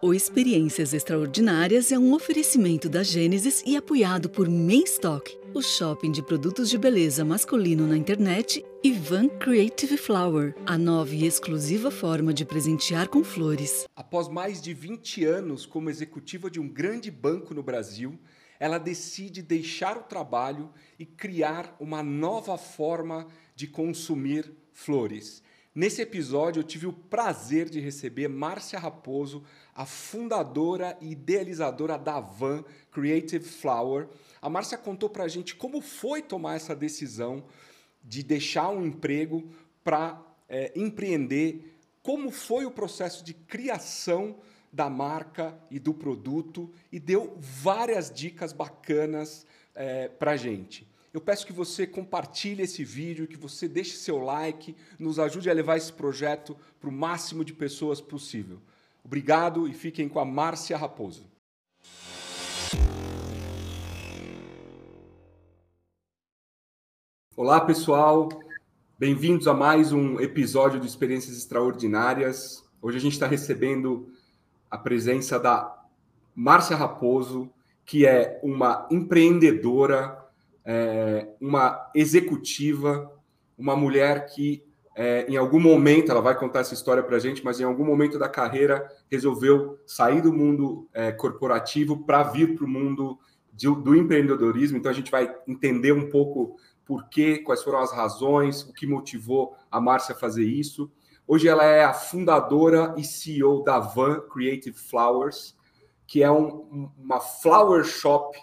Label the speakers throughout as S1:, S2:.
S1: O Experiências Extraordinárias é um oferecimento da Gênesis e apoiado por Mainstock, o shopping de produtos de beleza masculino na internet, e Van Creative Flower, a nova e exclusiva forma de presentear com flores.
S2: Após mais de 20 anos como executiva de um grande banco no Brasil, ela decide deixar o trabalho e criar uma nova forma de consumir flores. Nesse episódio, eu tive o prazer de receber Márcia Raposo, a fundadora e idealizadora da Van Creative Flower. A Márcia contou para a gente como foi tomar essa decisão de deixar um emprego para é, empreender, como foi o processo de criação da marca e do produto e deu várias dicas bacanas é, para a gente. Eu peço que você compartilhe esse vídeo, que você deixe seu like, nos ajude a levar esse projeto para o máximo de pessoas possível. Obrigado e fiquem com a Márcia Raposo. Olá, pessoal. Bem-vindos a mais um episódio de Experiências Extraordinárias. Hoje a gente está recebendo a presença da Márcia Raposo, que é uma empreendedora é, uma executiva, uma mulher que, é, em algum momento, ela vai contar essa história para a gente, mas em algum momento da carreira resolveu sair do mundo é, corporativo para vir para o mundo de, do empreendedorismo. Então, a gente vai entender um pouco por quê, quais foram as razões, o que motivou a Márcia a fazer isso. Hoje ela é a fundadora e CEO da Van Creative Flowers, que é um, uma flower shop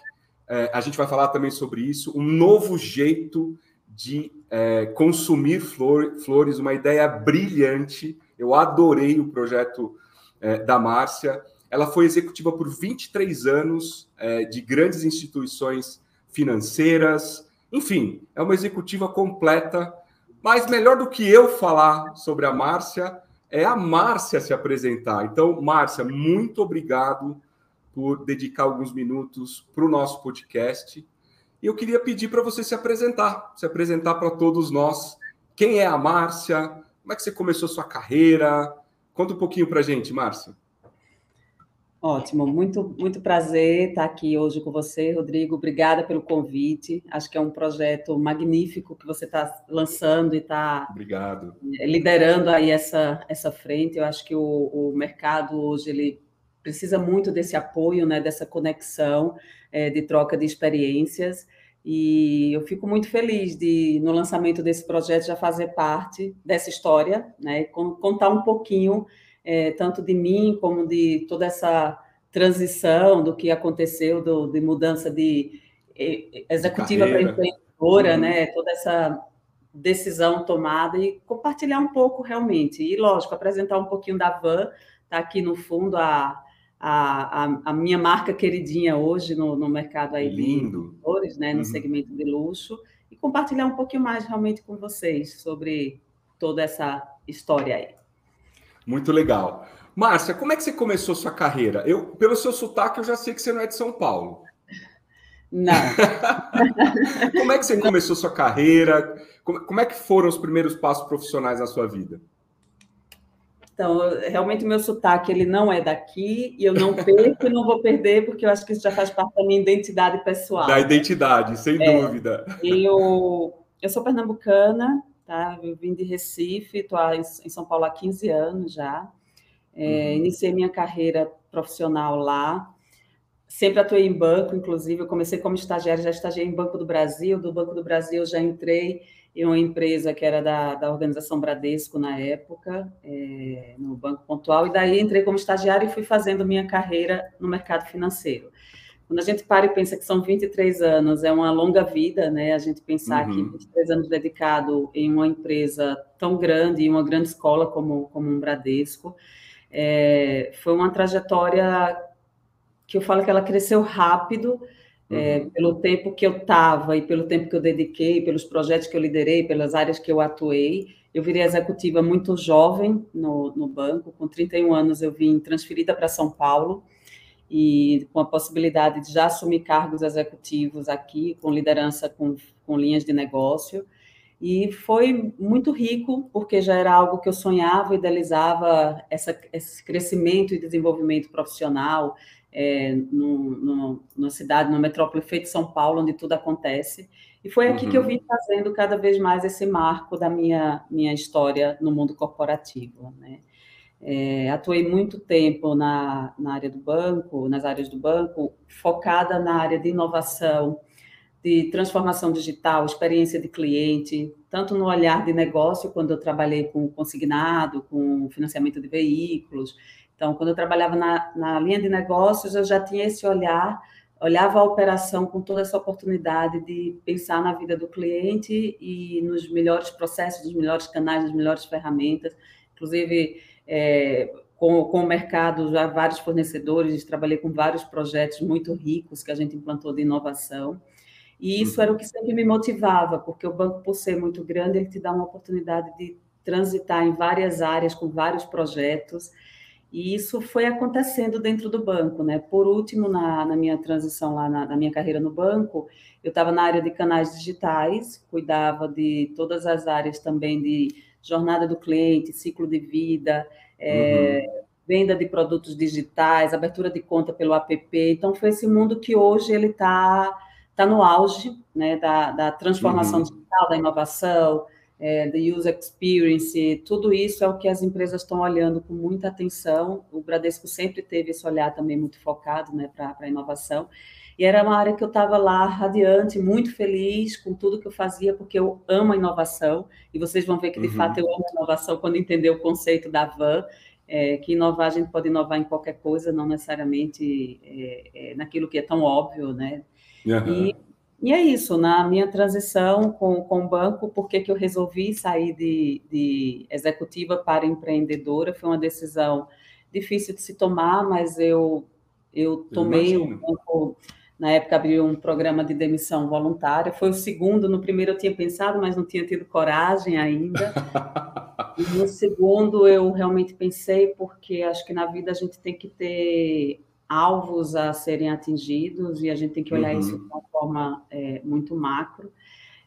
S2: é, a gente vai falar também sobre isso, um novo jeito de é, consumir flor, flores, uma ideia brilhante. Eu adorei o projeto é, da Márcia. Ela foi executiva por 23 anos é, de grandes instituições financeiras. Enfim, é uma executiva completa. Mas melhor do que eu falar sobre a Márcia, é a Márcia se apresentar. Então, Márcia, muito obrigado por dedicar alguns minutos para o nosso podcast. E eu queria pedir para você se apresentar, se apresentar para todos nós. Quem é a Márcia? Como é que você começou sua carreira? Conta um pouquinho para a gente, Márcia.
S3: Ótimo, muito, muito prazer estar aqui hoje com você, Rodrigo. Obrigada pelo convite. Acho que é um projeto magnífico que você está lançando e está liderando aí essa, essa frente. Eu acho que o, o mercado hoje ele precisa muito desse apoio, né, dessa conexão, é, de troca de experiências. E eu fico muito feliz de, no lançamento desse projeto, já fazer parte dessa história, né, contar um pouquinho, é, tanto de mim como de toda essa transição do que aconteceu, do, de mudança de executiva para empreendedora, uhum. né, toda essa decisão tomada e compartilhar um pouco realmente. E, lógico, apresentar um pouquinho da van, está aqui no fundo a a, a, a, minha marca queridinha hoje no, no mercado aí
S2: Lindo.
S3: de flores, né, no uhum. segmento de luxo, e compartilhar um pouquinho mais realmente com vocês sobre toda essa história aí.
S2: Muito legal. Márcia, como é que você começou sua carreira? Eu, pelo seu sotaque, eu já sei que você não é de São Paulo.
S3: Não.
S2: como é que você começou sua carreira? Como, como é que foram os primeiros passos profissionais na sua vida?
S3: Então, realmente o meu sotaque ele não é daqui e eu não perco e não vou perder porque eu acho que isso já faz parte da minha identidade pessoal.
S2: Da identidade, sem é, dúvida.
S3: Eu, eu sou pernambucana, tá? Eu vim de Recife, estou em São Paulo há 15 anos já. É, uhum. Iniciei minha carreira profissional lá. Sempre atuei em banco, inclusive eu comecei como estagiária, já estagiei em Banco do Brasil, do Banco do Brasil já entrei em uma empresa que era da, da organização Bradesco na época, é, no Banco Pontual, e daí entrei como estagiária e fui fazendo minha carreira no mercado financeiro. Quando a gente para e pensa que são 23 anos, é uma longa vida, né? A gente pensar uhum. que 23 anos dedicado em uma empresa tão grande, em uma grande escola como, como um Bradesco, é, foi uma trajetória que eu falo que ela cresceu rápido, é, uhum. pelo tempo que eu estava e pelo tempo que eu dediquei, pelos projetos que eu liderei, pelas áreas que eu atuei. Eu virei executiva muito jovem no, no banco, com 31 anos eu vim transferida para São Paulo e com a possibilidade de já assumir cargos executivos aqui, com liderança com, com linhas de negócio. E foi muito rico, porque já era algo que eu sonhava, idealizava essa, esse crescimento e desenvolvimento profissional é, no, no, numa cidade, numa metrópole feita São Paulo, onde tudo acontece. E foi aqui uhum. que eu uhum. vim fazendo cada vez mais esse marco da minha, minha história no mundo corporativo. Né? É, atuei muito tempo na, na área do banco, nas áreas do banco, focada na área de inovação, de transformação digital, experiência de cliente, tanto no olhar de negócio, quando eu trabalhei com consignado, com financiamento de veículos. Então, quando eu trabalhava na, na linha de negócios, eu já tinha esse olhar, olhava a operação com toda essa oportunidade de pensar na vida do cliente e nos melhores processos, nos melhores canais, nas melhores ferramentas. Inclusive, é, com, com o mercado, já vários fornecedores, trabalhei com vários projetos muito ricos que a gente implantou de inovação. E isso era o que sempre me motivava, porque o banco, por ser muito grande, ele te dá uma oportunidade de transitar em várias áreas, com vários projetos. E isso foi acontecendo dentro do banco, né? Por último, na, na minha transição lá, na, na minha carreira no banco, eu estava na área de canais digitais, cuidava de todas as áreas também de jornada do cliente, ciclo de vida, é, uhum. venda de produtos digitais, abertura de conta pelo app. Então, foi esse mundo que hoje ele está tá no auge né, da, da transformação uhum. digital, da inovação, é, da user experience, tudo isso é o que as empresas estão olhando com muita atenção. O Bradesco sempre teve esse olhar também muito focado né, para a inovação. E era uma área que eu estava lá radiante, muito feliz com tudo que eu fazia, porque eu amo a inovação. E vocês vão ver que, de uhum. fato, eu amo a inovação quando entender o conceito da van. É, que inovar, a gente pode inovar em qualquer coisa, não necessariamente é, é, naquilo que é tão óbvio, né? Uhum. E, e, é isso, na minha transição com, com o banco, por que eu resolvi sair de, de executiva para empreendedora? Foi uma decisão difícil de se tomar, mas eu, eu tomei o banco na época abriu um programa de demissão voluntária. Foi o segundo. No primeiro eu tinha pensado, mas não tinha tido coragem ainda. no segundo eu realmente pensei, porque acho que na vida a gente tem que ter alvos a serem atingidos e a gente tem que olhar uhum. isso de uma forma é, muito macro.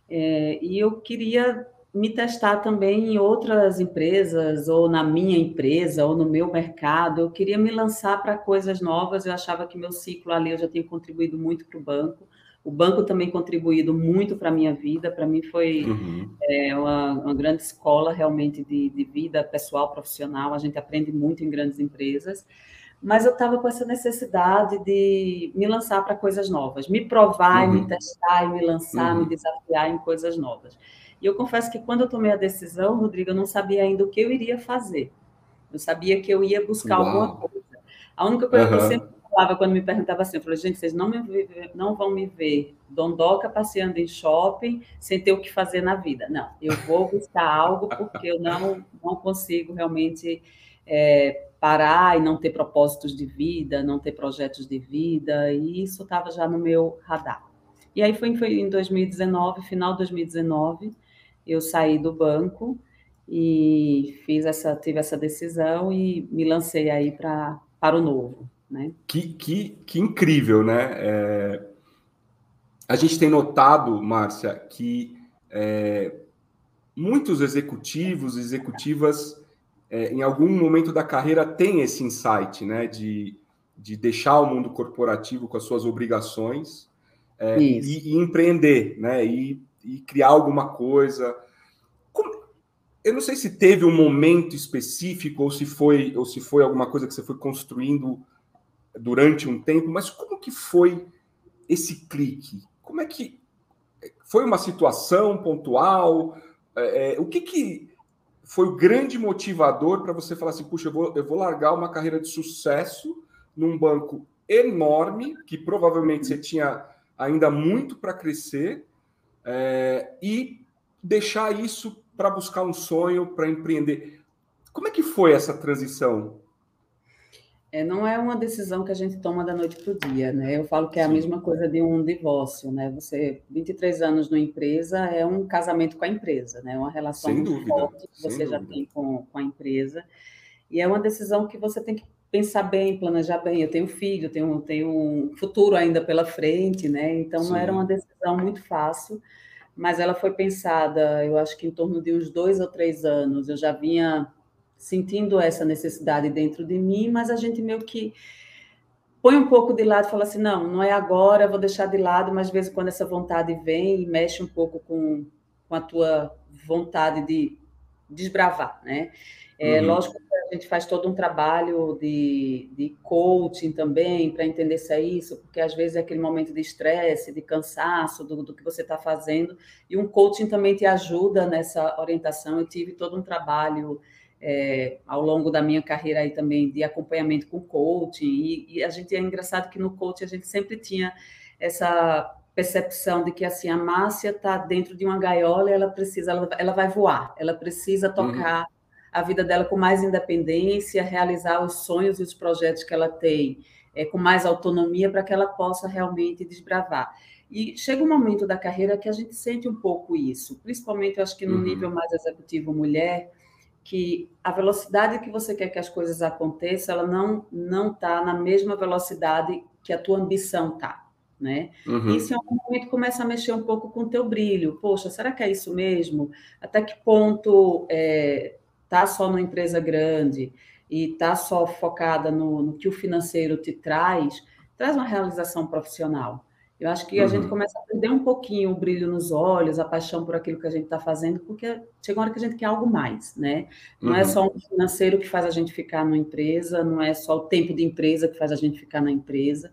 S3: É, e eu queria me testar também em outras empresas, ou na minha empresa, ou no meu mercado. Eu queria me lançar para coisas novas. Eu achava que meu ciclo ali eu já tinha contribuído muito para o banco. O banco também contribuído muito para a minha vida. Para mim foi uhum. é, uma, uma, grande escola realmente de, de vida pessoal, profissional. A gente aprende muito em grandes empresas mas eu estava com essa necessidade de me lançar para coisas novas, me provar uhum. me testar me lançar, uhum. me desafiar em coisas novas. E eu confesso que quando eu tomei a decisão, Rodrigo, eu não sabia ainda o que eu iria fazer. Eu sabia que eu ia buscar Uau. alguma coisa. A única coisa uhum. que eu sempre falava quando me perguntava assim, eu falei, gente, vocês não, me, não vão me ver dondoca passeando em shopping sem ter o que fazer na vida. Não, eu vou buscar algo porque eu não, não consigo realmente é, parar e não ter propósitos de vida, não ter projetos de vida, e isso estava já no meu radar. E aí foi, foi em 2019, final de 2019, eu saí do banco e fiz essa, tive essa decisão e me lancei aí para para o novo, né?
S2: Que, que, que incrível, né? É... A gente tem notado, Márcia, que é... muitos executivos, executivas, é, em algum momento da carreira têm esse insight, né? De, de deixar o mundo corporativo com as suas obrigações é, e, e, empreender, né? E e criar alguma coisa. Eu não sei se teve um momento específico ou se foi ou se foi alguma coisa que você foi construindo durante um tempo, mas como que foi esse clique? Como é que foi uma situação pontual? É, é, o que, que foi o grande motivador para você falar assim, puxa, eu vou, eu vou largar uma carreira de sucesso num banco enorme, que provavelmente você tinha ainda muito para crescer, é, e deixar isso para buscar um sonho, para empreender. Como é que foi essa transição?
S3: É, não é uma decisão que a gente toma da noite para o dia, né? Eu falo que é a Sim. mesma coisa de um divórcio, né? Você, 23 anos numa empresa, é um casamento com a empresa, né? Uma relação Sem muito forte que você Sem já dúvida. tem com, com a empresa. E é uma decisão que você tem que pensar bem, planejar bem. Eu tenho filho, tenho, tenho um futuro ainda pela frente, né? Então, Sim. não era uma decisão muito fácil, mas ela foi pensada, eu acho que em torno de uns dois ou três anos. Eu já vinha sentindo essa necessidade dentro de mim, mas a gente meio que põe um pouco de lado e fala assim, não, não é agora, vou deixar de lado, mas de vez em quando essa vontade vem e mexe um pouco com, com a tua vontade de desbravar, né? É, uhum. Lógico que a gente faz todo um trabalho de, de coaching também para entender se é isso, porque às vezes é aquele momento de estresse, de cansaço do, do que você está fazendo, e um coaching também te ajuda nessa orientação. Eu tive todo um trabalho é, ao longo da minha carreira aí também de acompanhamento com coaching, e, e a gente é engraçado que no coaching a gente sempre tinha essa percepção de que assim a Márcia está dentro de uma gaiola e ela precisa, ela, ela vai voar, ela precisa uhum. tocar uhum. a vida dela com mais independência, realizar os sonhos e os projetos que ela tem é, com mais autonomia para que ela possa realmente desbravar. E chega um momento da carreira que a gente sente um pouco isso, principalmente eu acho que no uhum. nível mais executivo mulher, que a velocidade que você quer que as coisas aconteçam, ela não não está na mesma velocidade que a tua ambição está né? Uhum. Isso em algum momento começa a mexer um pouco com o teu brilho. Poxa, será que é isso mesmo? Até que ponto é, tá só numa empresa grande e tá só focada no, no, que o financeiro te traz, traz uma realização profissional. Eu acho que a gente uhum. começa a perder um pouquinho o brilho nos olhos, a paixão por aquilo que a gente está fazendo, porque chega uma hora que a gente quer algo mais, né? Não é uhum. é só um financeiro que faz a gente ficar numa empresa, não é só o tempo de empresa que faz a gente ficar na empresa.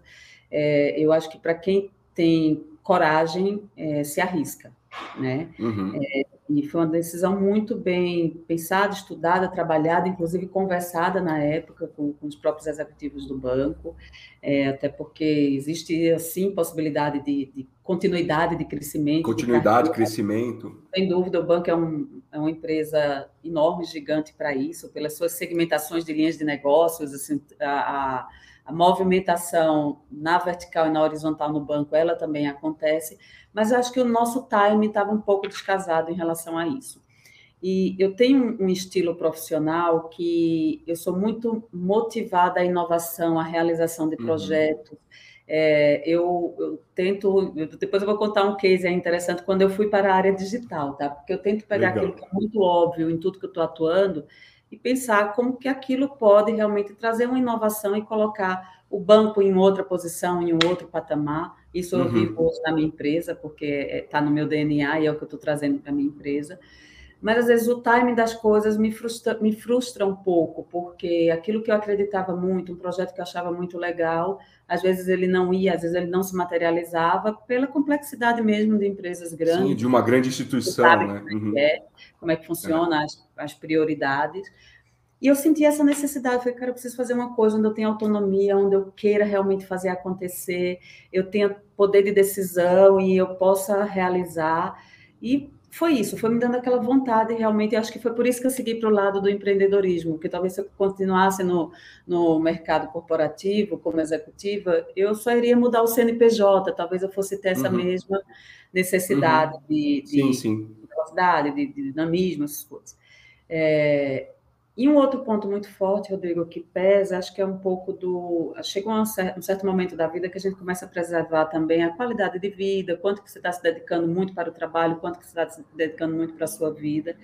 S3: É, eu acho que para quem tem coragem, é, se arrisca, né? Uhum. É, e foi uma decisão muito bem pensada, estudada, trabalhada, inclusive conversada na época com, com os próprios executivos do banco, é, até porque existe, assim, possibilidade de, de continuidade de crescimento.
S2: Continuidade, de crescimento.
S3: Sem dúvida, o banco é, um, é uma empresa enorme, gigante para isso, pelas suas segmentações de linhas de negócios, assim, a, a a movimentação na vertical e na horizontal no banco, ela também acontece, mas acho que o nosso time estava um pouco descasado em relação a isso. E eu tenho um estilo profissional que eu sou muito motivada à inovação, à realização de uhum. projetos. Uhum. É, eu, eu, tento, eu, depois eu vou contar um case interessante quando eu fui para a área digital, tá? Porque eu tento pegar Legal. aquilo que é muito óbvio em tudo que eu estou atuando e pensar como que aquilo pode realmente trazer uma inovação e colocar o banco em outra posição, em um outro patamar. Isso eu uhum. vivo hoje na minha empresa, porque está no meu DNA e é o que eu estou trazendo para a minha empresa. Mas às vezes o timing das coisas me frustra, me frustra um pouco, porque aquilo que eu acreditava muito, um projeto que eu achava muito legal, às vezes ele não ia, às vezes ele não se materializava pela complexidade mesmo de empresas grandes. Sim,
S2: de uma grande instituição, né?
S3: Como é, uhum. é, como é que funciona, é. As, as prioridades. E eu senti essa necessidade, eu falei, cara, eu preciso fazer uma coisa onde eu tenha autonomia, onde eu queira realmente fazer acontecer, eu tenha poder de decisão e eu possa realizar. E foi isso, foi me dando aquela vontade realmente. Acho que foi por isso que eu segui para o lado do empreendedorismo, porque talvez se eu continuasse no, no mercado corporativo, como executiva, eu só iria mudar o CNPJ, talvez eu fosse ter essa uhum. mesma necessidade uhum. de, de, sim, sim. velocidade, de, de dinamismo, essas coisas. É, e um outro ponto muito forte, Rodrigo, que pesa, acho que é um pouco do. Chega um certo, um certo momento da vida que a gente começa a preservar também a qualidade de vida, quanto que você está se dedicando muito para o trabalho, quanto que você está se dedicando muito para a sua vida.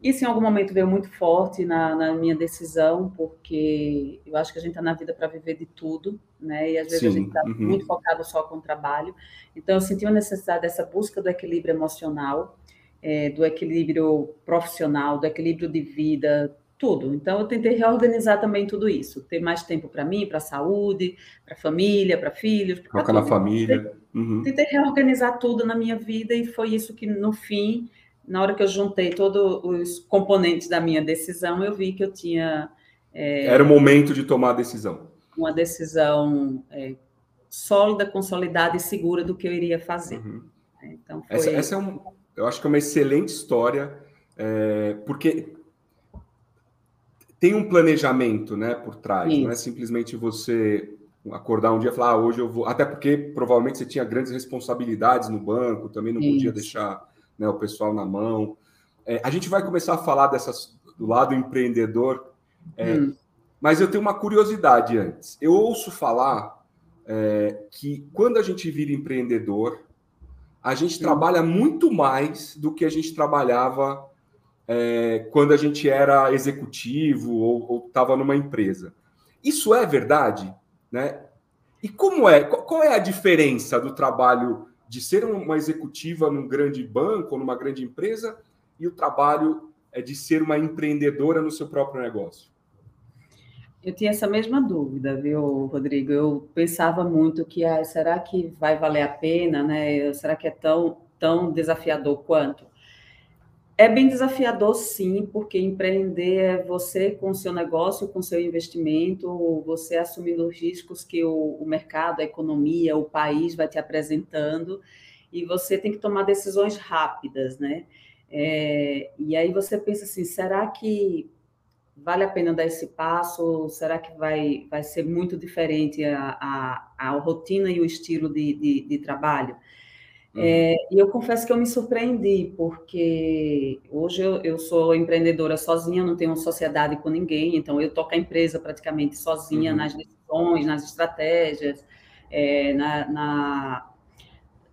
S3: Isso em algum momento veio muito forte na, na minha decisão, porque eu acho que a gente está na vida para viver de tudo, né? E às vezes Sim. a gente está uhum. muito focado só com o trabalho. Então eu senti a necessidade dessa busca do equilíbrio emocional, é, do equilíbrio profissional, do equilíbrio de vida, tudo. Então, eu tentei reorganizar também tudo isso, ter mais tempo para mim, para a saúde, para a família, para filhos.
S2: Focar na família.
S3: Uhum. Tentei reorganizar tudo na minha vida e foi isso que, no fim, na hora que eu juntei todos os componentes da minha decisão, eu vi que eu tinha.
S2: É, Era o momento de tomar a decisão.
S3: Uma decisão é, sólida, consolidada e segura do que eu iria fazer. Uhum.
S2: Então, foi... essa, essa, é um, eu acho que é uma excelente história, é, porque tem um planejamento, né, por trás. Isso. Não é simplesmente você acordar um dia e falar, ah, hoje eu vou. Até porque provavelmente você tinha grandes responsabilidades no banco, também não Isso. podia deixar né, o pessoal na mão. É, a gente vai começar a falar dessas do lado empreendedor, é, hum. mas eu tenho uma curiosidade antes. Eu ouço falar é, que quando a gente vira empreendedor, a gente trabalha muito mais do que a gente trabalhava é, quando a gente era executivo ou estava numa empresa. Isso é verdade, né? E como é? Qual é a diferença do trabalho de ser uma executiva num grande banco ou numa grande empresa e o trabalho é de ser uma empreendedora no seu próprio negócio?
S3: Eu tinha essa mesma dúvida, viu, Rodrigo? Eu pensava muito que, ah, será que vai valer a pena, né? Será que é tão, tão desafiador quanto? É bem desafiador, sim, porque empreender é você com o seu negócio, com o seu investimento, você assumindo os riscos que o, o mercado, a economia, o país vai te apresentando, e você tem que tomar decisões rápidas, né? É, e aí você pensa assim, será que vale a pena dar esse passo? Será que vai, vai ser muito diferente a, a, a rotina e o estilo de, de, de trabalho? Uhum. É, e eu confesso que eu me surpreendi, porque hoje eu, eu, sou empreendedora sozinha, não tenho sociedade com ninguém, então eu toco a empresa praticamente sozinha uhum. nas decisões, nas estratégias, é, na, na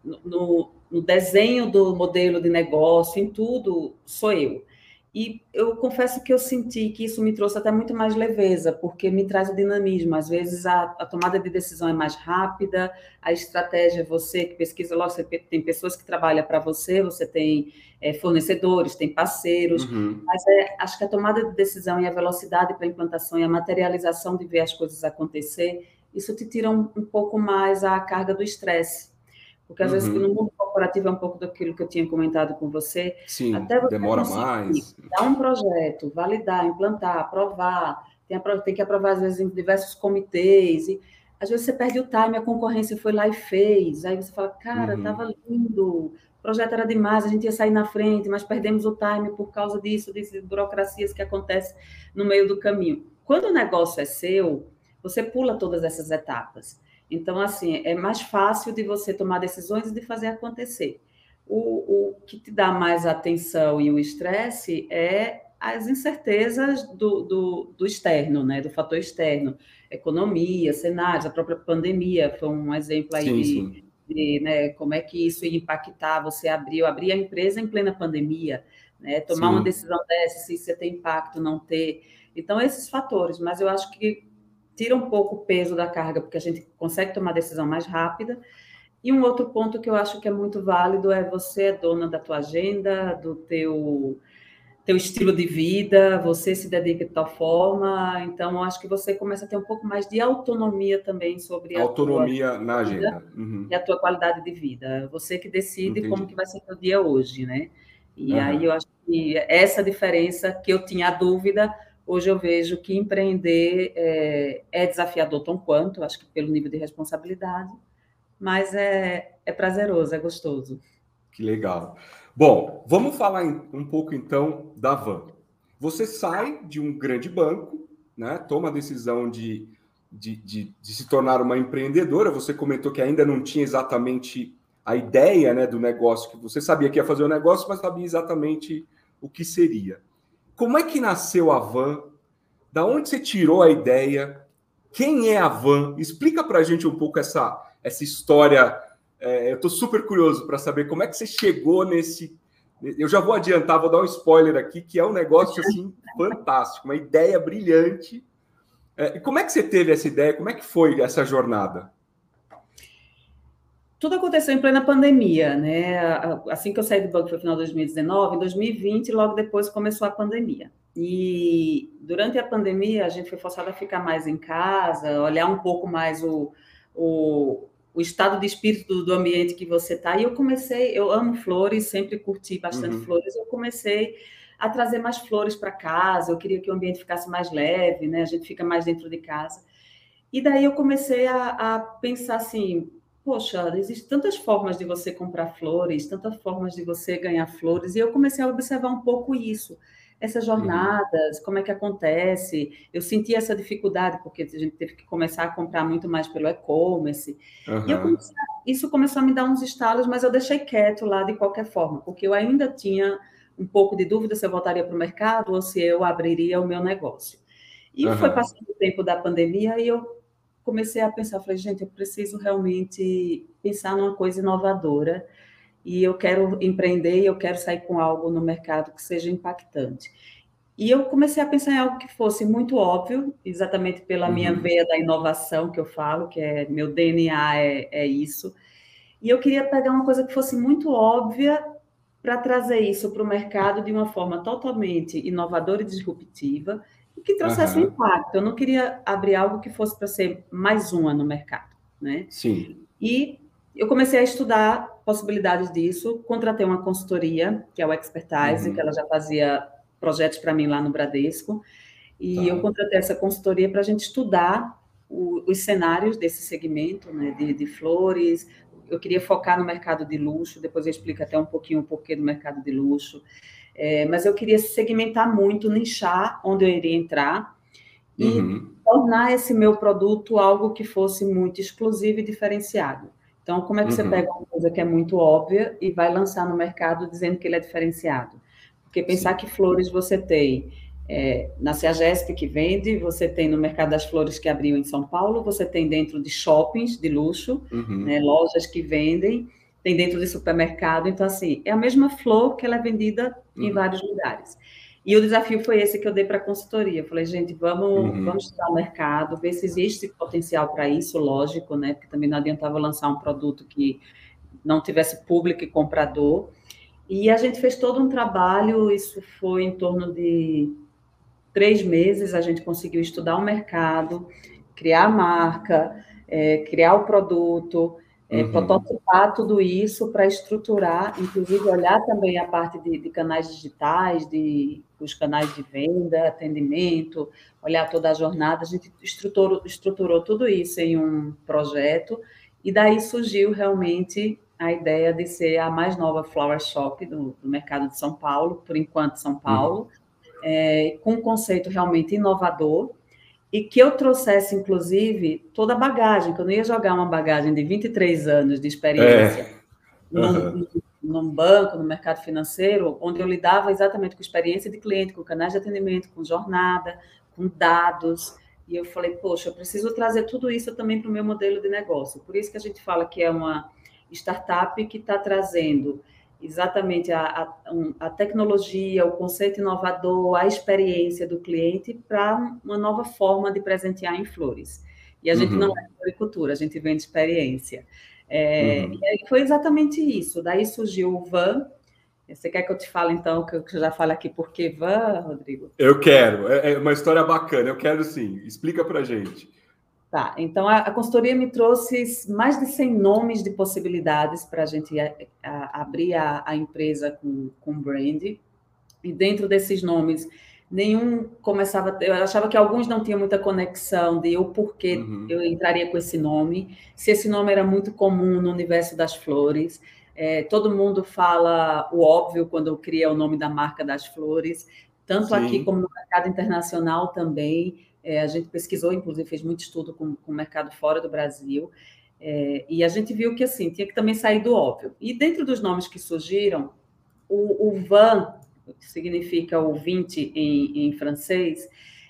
S3: no, no desenho do modelo de negócio, em tudo, sou eu. E eu confesso que eu senti que isso me trouxe até muito mais leveza, porque me traz o dinamismo. Às vezes a, a tomada de decisão é mais rápida, a estratégia, você que pesquisa logo, você tem pessoas que trabalham para você, você tem é, fornecedores, tem parceiros, uhum. mas é, acho que a tomada de decisão e a velocidade para a implantação e a materialização de ver as coisas acontecer, isso te tira um, um pouco mais a carga do estresse. Porque às uhum. vezes no mundo corporativo é um pouco daquilo que eu tinha comentado com você.
S2: Sim, até você demora mais.
S3: Dar um projeto, validar, implantar, aprovar, tem, tem, que aprovar às vezes em diversos comitês. E, às vezes você perde o time, a concorrência foi lá e fez. Aí você fala, cara, estava uhum. lindo, o projeto era demais, a gente ia sair na frente, mas perdemos o time por causa disso, dessas burocracias que acontecem no meio do caminho. Quando o negócio é seu, você pula todas essas etapas. Então, assim, é mais fácil de você tomar decisões e de fazer acontecer. O, o que te dá mais atenção e o estresse é as incertezas do, do, do, externo, né? do fator externo. Economia, cenários, a própria pandemia foi um exemplo aí sim, de, sim. de né, como é que isso ia impactar. Você abriu, abrir a empresa em plena pandemia, né? tomar sim. uma decisão dessa, se você tem impacto, não ter. Então, esses fatores, mas eu acho que tira um pouco o peso da carga, porque a gente consegue tomar decisão mais rápida. E um outro ponto que eu acho que é muito válido é você é dona da tua agenda, do teu teu estilo de vida, você se dedica de tal forma, então eu acho que você começa a ter um pouco mais de autonomia também sobre
S2: autonomia a autonomia na agenda
S3: uhum. e a tua qualidade de vida. Você que decide Entendi. como que vai ser o dia hoje, né? E uhum. aí eu acho que essa diferença que eu tinha a dúvida Hoje eu vejo que empreender é, é desafiador tão quanto, acho que pelo nível de responsabilidade, mas é, é prazeroso, é gostoso.
S2: Que legal. Bom, vamos falar um pouco então da Van. Você sai de um grande banco, né, toma a decisão de, de, de, de, se tornar uma empreendedora. Você comentou que ainda não tinha exatamente a ideia né, do negócio, que você sabia que ia fazer o negócio, mas sabia exatamente o que seria. Como é que nasceu a Van? Da onde você tirou a ideia? Quem é a Van? Explica para a gente um pouco essa, essa história. É, eu estou super curioso para saber como é que você chegou nesse. Eu já vou adiantar, vou dar um spoiler aqui, que é um negócio assim fantástico, uma ideia brilhante. É, e como é que você teve essa ideia? Como é que foi essa jornada?
S3: Tudo aconteceu em plena pandemia, né? Assim que eu saí do banco foi no final de 2019, em 2020, logo depois começou a pandemia. E durante a pandemia, a gente foi forçado a ficar mais em casa, olhar um pouco mais o, o, o estado de espírito do ambiente que você está. E eu comecei, eu amo flores, sempre curti bastante uhum. flores, eu comecei a trazer mais flores para casa, eu queria que o ambiente ficasse mais leve, né? A gente fica mais dentro de casa. E daí eu comecei a, a pensar assim, poxa, existem tantas formas de você comprar flores, tantas formas de você ganhar flores, e eu comecei a observar um pouco isso, essas uhum. jornadas, como é que acontece. Eu senti essa dificuldade, porque a gente teve que começar a comprar muito mais pelo e-commerce. Uhum. E comecei, isso começou a me dar uns estalos, mas eu deixei quieto lá de qualquer forma, porque eu ainda tinha um pouco de dúvida se eu voltaria para o mercado ou se eu abriria o meu negócio. E uhum. foi passando o tempo da pandemia e eu comecei a pensar, falei, gente, eu preciso realmente pensar numa coisa inovadora. e eu quero empreender, e eu quero sair com algo no mercado que seja impactante. E eu comecei a pensar em algo que fosse muito óbvio, exatamente pela uhum. minha veia da inovação que eu falo, que é meu DNA é, é isso. E eu queria pegar uma coisa que fosse muito óbvia para trazer isso para o mercado de uma forma totalmente inovadora e disruptiva e que trouxesse uhum. impacto. Eu não queria abrir algo que fosse para ser mais uma no mercado, né?
S2: Sim.
S3: E eu comecei a estudar possibilidades disso, contratei uma consultoria, que é o Expertise, uhum. que ela já fazia projetos para mim lá no Bradesco. E tá. eu contratei essa consultoria para a gente estudar o, os cenários desse segmento, né, de, de, flores. Eu queria focar no mercado de luxo, depois eu explico até um pouquinho o porquê do mercado de luxo. É, mas eu queria segmentar muito, nichar onde eu iria entrar e uhum. tornar esse meu produto algo que fosse muito exclusivo e diferenciado. Então, como é que uhum. você pega uma coisa que é muito óbvia e vai lançar no mercado dizendo que ele é diferenciado? Porque pensar Sim. que flores você tem é, na Ciagesp que vende, você tem no Mercado das Flores que abriu em São Paulo, você tem dentro de shoppings de luxo, uhum. né, lojas que vendem, tem dentro de supermercado. Então, assim, é a mesma flor que ela é vendida uhum. em vários lugares. E o desafio foi esse que eu dei para a consultoria. Eu falei, gente, vamos, uhum. vamos estudar o mercado, ver se existe potencial para isso, lógico, né? Porque também não adiantava lançar um produto que não tivesse público e comprador. E a gente fez todo um trabalho, isso foi em torno de três meses, a gente conseguiu estudar o mercado, criar a marca, é, criar o produto, é, uhum. prototipar tudo isso para estruturar, inclusive olhar também a parte de, de, canais digitais, de os canais de venda, atendimento, olhar toda a jornada. A gente estruturou, estruturou tudo isso em um projeto e daí surgiu realmente a ideia de ser a mais nova flower shop do, do mercado de São Paulo, por enquanto São Paulo, uhum. é, com um conceito realmente inovador e que eu trouxesse, inclusive, toda a bagagem, que eu não ia jogar uma bagagem de 23 anos de experiência é. uhum. num, num banco, no mercado financeiro, onde eu lidava exatamente com experiência de cliente, com canais de atendimento, com jornada, com dados, e eu falei, poxa, eu preciso trazer tudo isso também para o meu modelo de negócio. Por isso que a gente fala que é uma startup que está trazendo exatamente a, a, a, tecnologia, o conceito inovador, a experiência do cliente para uma nova forma de presentear em flores. E a gente uhum. não é agricultura, a gente vende experiência. É, uhum. E foi exatamente isso. Daí surgiu o Van. Você quer que eu te fale, então, que eu já falo aqui por que Van, Rodrigo?
S2: Eu quero. É, é uma história bacana. Eu quero sim. Explica para gente.
S3: Tá, então a, a, consultoria me trouxe mais de 100 nomes de possibilidades para a gente abrir a, a, empresa com, com brand. E dentro desses nomes, nenhum começava. Eu achava que alguns não tinham muita conexão de o porquê uhum. eu entraria com esse nome, se esse nome era muito comum no universo das flores. É, todo mundo fala o óbvio quando cria o nome da marca das flores, tanto Sim. aqui como no mercado internacional também. É, a gente pesquisou, inclusive, fez muito estudo com, com o mercado fora do Brasil. É, e a gente viu que assim tinha que também sair do óbvio. E dentro dos nomes que surgiram, o, o van, que significa ouvinte em, em francês,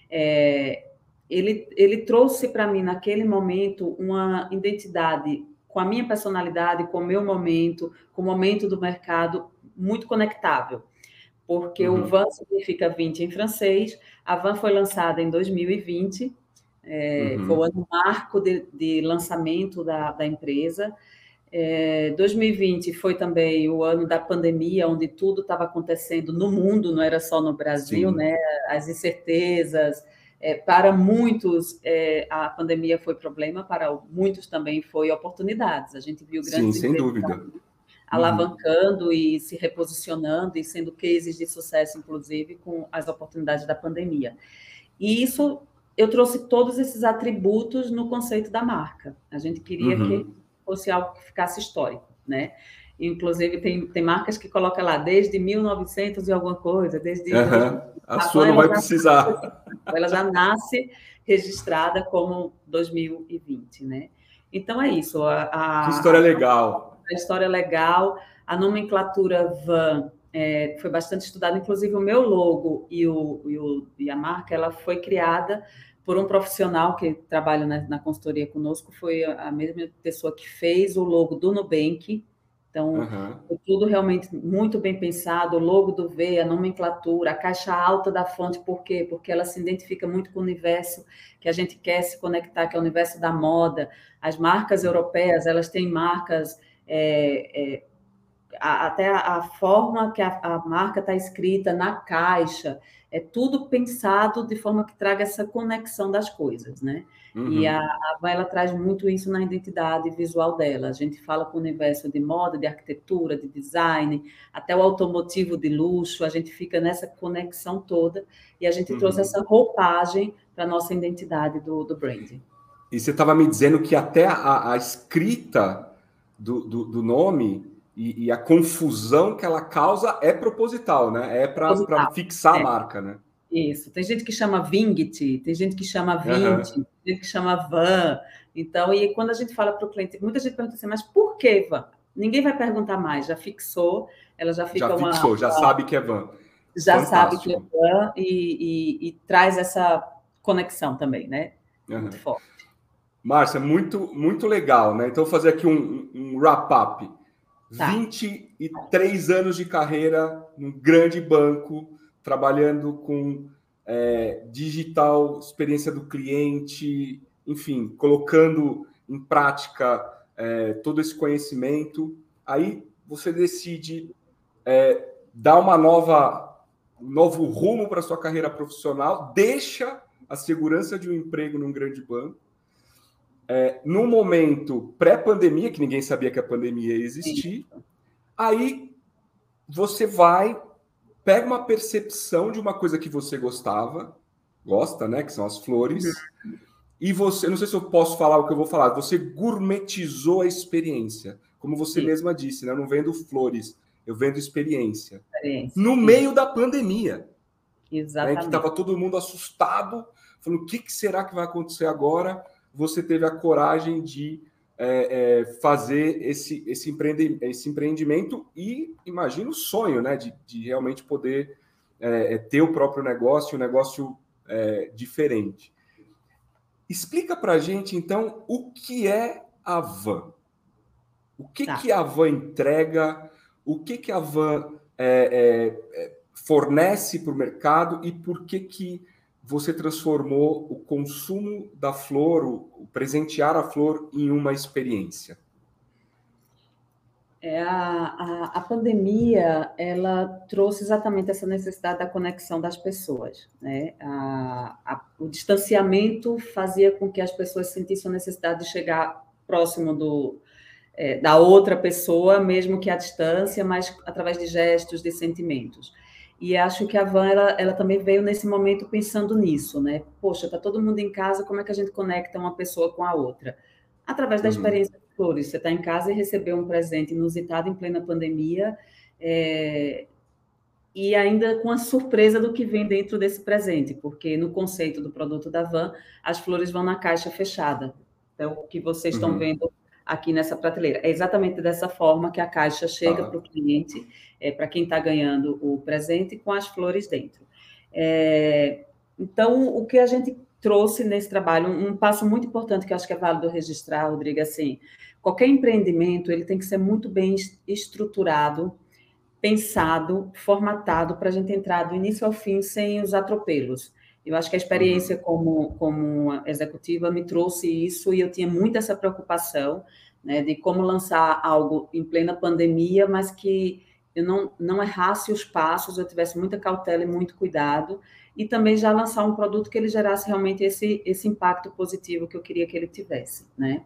S3: é, ele, ele trouxe para mim naquele momento uma identidade com a minha personalidade, com o meu momento, com o momento do mercado muito conectável porque uhum. o van significa 20 em francês. A van foi lançada em 2020, é, uhum. foi o ano marco de, de lançamento da, da empresa. É, 2020 foi também o ano da pandemia, onde tudo estava acontecendo no mundo, não era só no Brasil, Sim. né? As incertezas. É, para muitos, é, a pandemia foi problema, para muitos também foi oportunidades. A gente viu grandes
S2: Sim, sem dúvida
S3: alavancando uhum. e se reposicionando e sendo cases de sucesso, inclusive, com as oportunidades da pandemia. E isso, eu trouxe todos esses atributos no conceito da marca. A gente queria uhum. que fosse algo que ficasse histórico, né? Inclusive, tem, tem marcas que colocam lá desde 1900 e alguma coisa, desde...
S2: Uhum. A, a sua não vai precisar.
S3: Ela já nasce registrada como 2020, né? Então, é isso. A,
S2: a, que história legal
S3: a história legal, a nomenclatura van é, foi bastante estudada, inclusive o meu logo e, o, e, o, e, a marca, ela foi criada por um profissional que trabalha na, na consultoria conosco, foi a, mesma pessoa que fez o logo do Nubank, Então, uhum. tudo realmente muito bem pensado, o logo do V, a nomenclatura, a caixa alta da fonte, por quê? Porque ela se identifica muito com o universo que a gente quer se conectar, que é o universo da moda. As marcas europeias, elas têm marcas, é, é, a, até a, a, forma que a, a marca está escrita na caixa, é tudo pensado de forma que traga essa conexão das coisas, né? Uhum. E a, a ela traz muito isso na identidade visual dela. A gente fala com o universo de moda, de arquitetura, de design, até o automotivo de luxo, a gente fica nessa conexão toda e a gente uhum. trouxe essa roupagem para a nossa identidade do, do branding.
S2: E você estava me dizendo que até a, a escrita do, do, do nome e, e, a confusão que ela causa é proposital, né? É para fixar é. a marca, né?
S3: Isso. Tem gente que chama Vingit, tem gente que chama Vint, uhum. tem gente que chama Van. Então, e quando a gente fala para o cliente, muita gente pergunta assim, mas por que Van? Ninguém vai perguntar mais, já fixou, ela já fica
S2: já
S3: uma,
S2: fixou, já sabe que é Van.
S3: Já Fantástico. sabe que é Van e, e, e, traz essa conexão também, né?
S2: Uhum. Muito forte. Márcia, muito, muito legal, né? Então, vou fazer aqui um, um wrap-up Tá. 23 anos de carreira num grande banco, trabalhando com é, digital, experiência do cliente, enfim, colocando em prática é, todo esse conhecimento. Aí você decide é, dar uma nova, um novo rumo para sua carreira profissional, deixa a segurança de um emprego num grande banco é, num momento pré-pandemia, que ninguém sabia que a pandemia ia existir, Sim. aí você vai, pega uma percepção de uma coisa que você gostava, gosta, né? Que são as flores, uhum. e você, não sei se eu posso falar o que eu vou falar, você gourmetizou a experiência, como você Sim. mesma disse, né? Eu não vendo flores, eu vendo experiência. experiência. No Sim. meio da pandemia.
S3: Exatamente.
S2: Né, que estava todo mundo assustado, falando: o que, que será que vai acontecer agora? Você teve a coragem de é, é, fazer esse, esse, empreende, esse empreendimento e imagina o sonho, né, de, de realmente poder é, é ter o próprio negócio, um negócio é, diferente. Explica para a gente, então, o que é a Van. O que, tá. que a Van entrega, o que, que a Van é, fornece para o mercado e por que, que você transformou o consumo da flor, o presentear a flor, em uma experiência?
S3: É, a, a, a, pandemia ela trouxe exatamente essa necessidade da conexão das pessoas. Né? A, o distanciamento fazia com que as pessoas sentissem a necessidade de chegar próximo do, é, da outra pessoa, mesmo que à distância, mas através de gestos, de sentimentos. E acho que a Van, ela, ela também veio nesse momento pensando nisso, né? Poxa, tá todo mundo em casa, como é que a gente conecta uma pessoa com a outra? Através da uhum. experiência de flores. Você está em casa e recebeu um presente inusitado em plena pandemia, é... e ainda com a surpresa do que vem dentro desse presente, porque no conceito do produto da Van, as flores vão na caixa fechada. Então, o que vocês uhum. estão vendo aqui nessa prateleira. É exatamente dessa forma que a caixa chega para o cliente, é, para quem está ganhando o presente, com as flores dentro. É, então, o que a gente trouxe nesse trabalho, um, um passo muito importante que eu acho que é válido registrar, Rodrigo, é assim, qualquer empreendimento ele tem que ser muito bem estruturado, pensado, formatado para a gente entrar do início ao fim sem os atropelos. Eu acho que a experiência uhum. como, como executiva me trouxe isso e eu tinha muito essa preocupação né, de como lançar algo em plena pandemia, mas que eu não, não errasse os passos, eu tivesse muita cautela e muito cuidado, e também já lançar um produto que ele gerasse realmente esse, esse impacto positivo que eu queria que ele tivesse, né?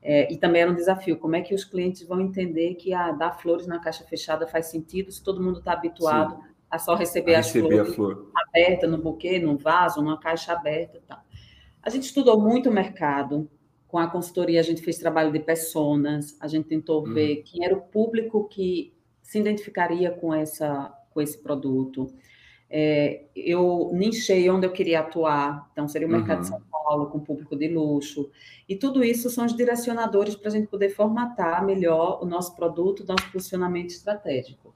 S3: É, e também era um desafio, como é que os clientes vão entender que ah, dar flores na caixa fechada faz sentido se todo mundo está habituado Sim a só receber, a receber flores a flor. aberta no buquê, no vaso, numa caixa aberta tal. A gente estudou muito o mercado, com a consultoria a gente fez trabalho de personas, a gente tentou hum. ver quem era o público que se identificaria com, essa, com esse produto. É, eu nichei onde eu queria atuar, então seria o mercado uhum. de São Paulo, com público de luxo, e tudo isso são os direcionadores para a gente poder formatar melhor o nosso produto, nosso posicionamento estratégico.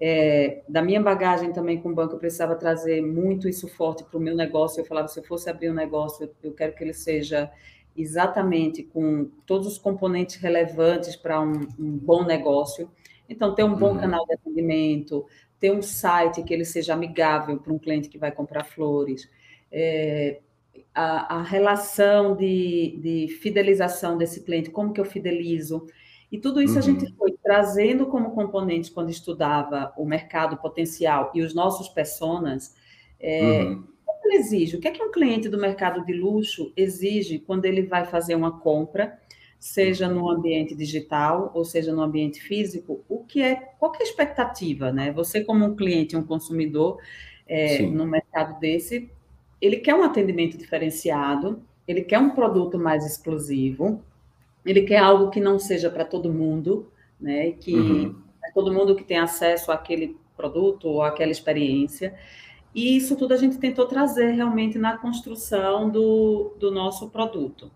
S3: É, da minha bagagem também com o banco, eu precisava trazer muito isso forte para o meu negócio. Eu falava, se eu fosse abrir um negócio, eu quero que ele seja exatamente com todos os componentes relevantes para um, um, bom negócio. Então, ter um bom uhum. canal de atendimento, ter um site que ele seja amigável para um cliente que vai comprar flores, é, a, a, relação de, de, fidelização desse cliente, como que eu fidelizo. E tudo isso uhum. a gente foi trazendo como componente quando estudava o mercado potencial e os nossos personas. É, uhum. O que ele exige? O que é que um cliente do mercado de luxo exige quando ele vai fazer uma compra seja no ambiente digital ou seja no ambiente físico, o que é qual é a expectativa, né? Você como um cliente, um consumidor é, no mercado desse, ele quer um atendimento diferenciado, ele quer um produto mais exclusivo, ele quer algo que não seja para todo mundo, né? Que uhum. é todo mundo que tem acesso àquele produto ou àquela experiência. E isso tudo a gente tentou trazer realmente na construção do, do nosso produto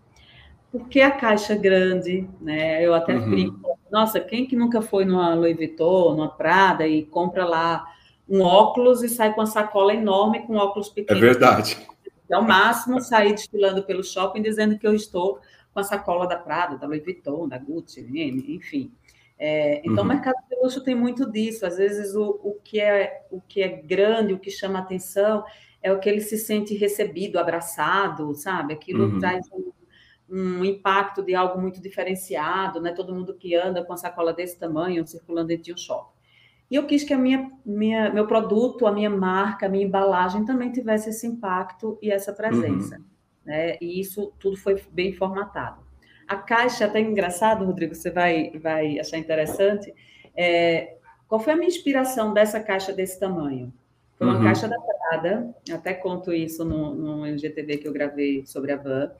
S3: por que a caixa grande, né? Eu até uhum. brinco, nossa, quem que nunca foi numa Louis Vuitton, numa Prada e compra lá um óculos e sai com uma sacola enorme com óculos pequenos?
S2: É verdade.
S3: É o máximo sair desfilando pelo shopping dizendo que eu estou com a sacola da Prada, da Louis Vuitton, da Gucci, enfim. É, então, uhum. o mercado de luxo tem muito disso. Às vezes, o, o, que é, o que é grande, o que chama atenção, é o que ele se sente recebido, abraçado, sabe? Aquilo uhum. traz um, um impacto de algo muito diferenciado, né? Todo mundo que anda com a sacola desse tamanho circulando dentro de um shopping. E eu quis que a minha, minha, meu produto, a minha marca, a minha embalagem também tivesse esse impacto e essa presença. Uhum. Né? E isso tudo foi bem formatado. A caixa, até engraçado, Rodrigo, você vai, vai achar interessante. É, qual foi a minha inspiração dessa caixa desse tamanho? Foi uma uhum. caixa da Prada, até conto isso no, no MGTV que eu gravei sobre a van.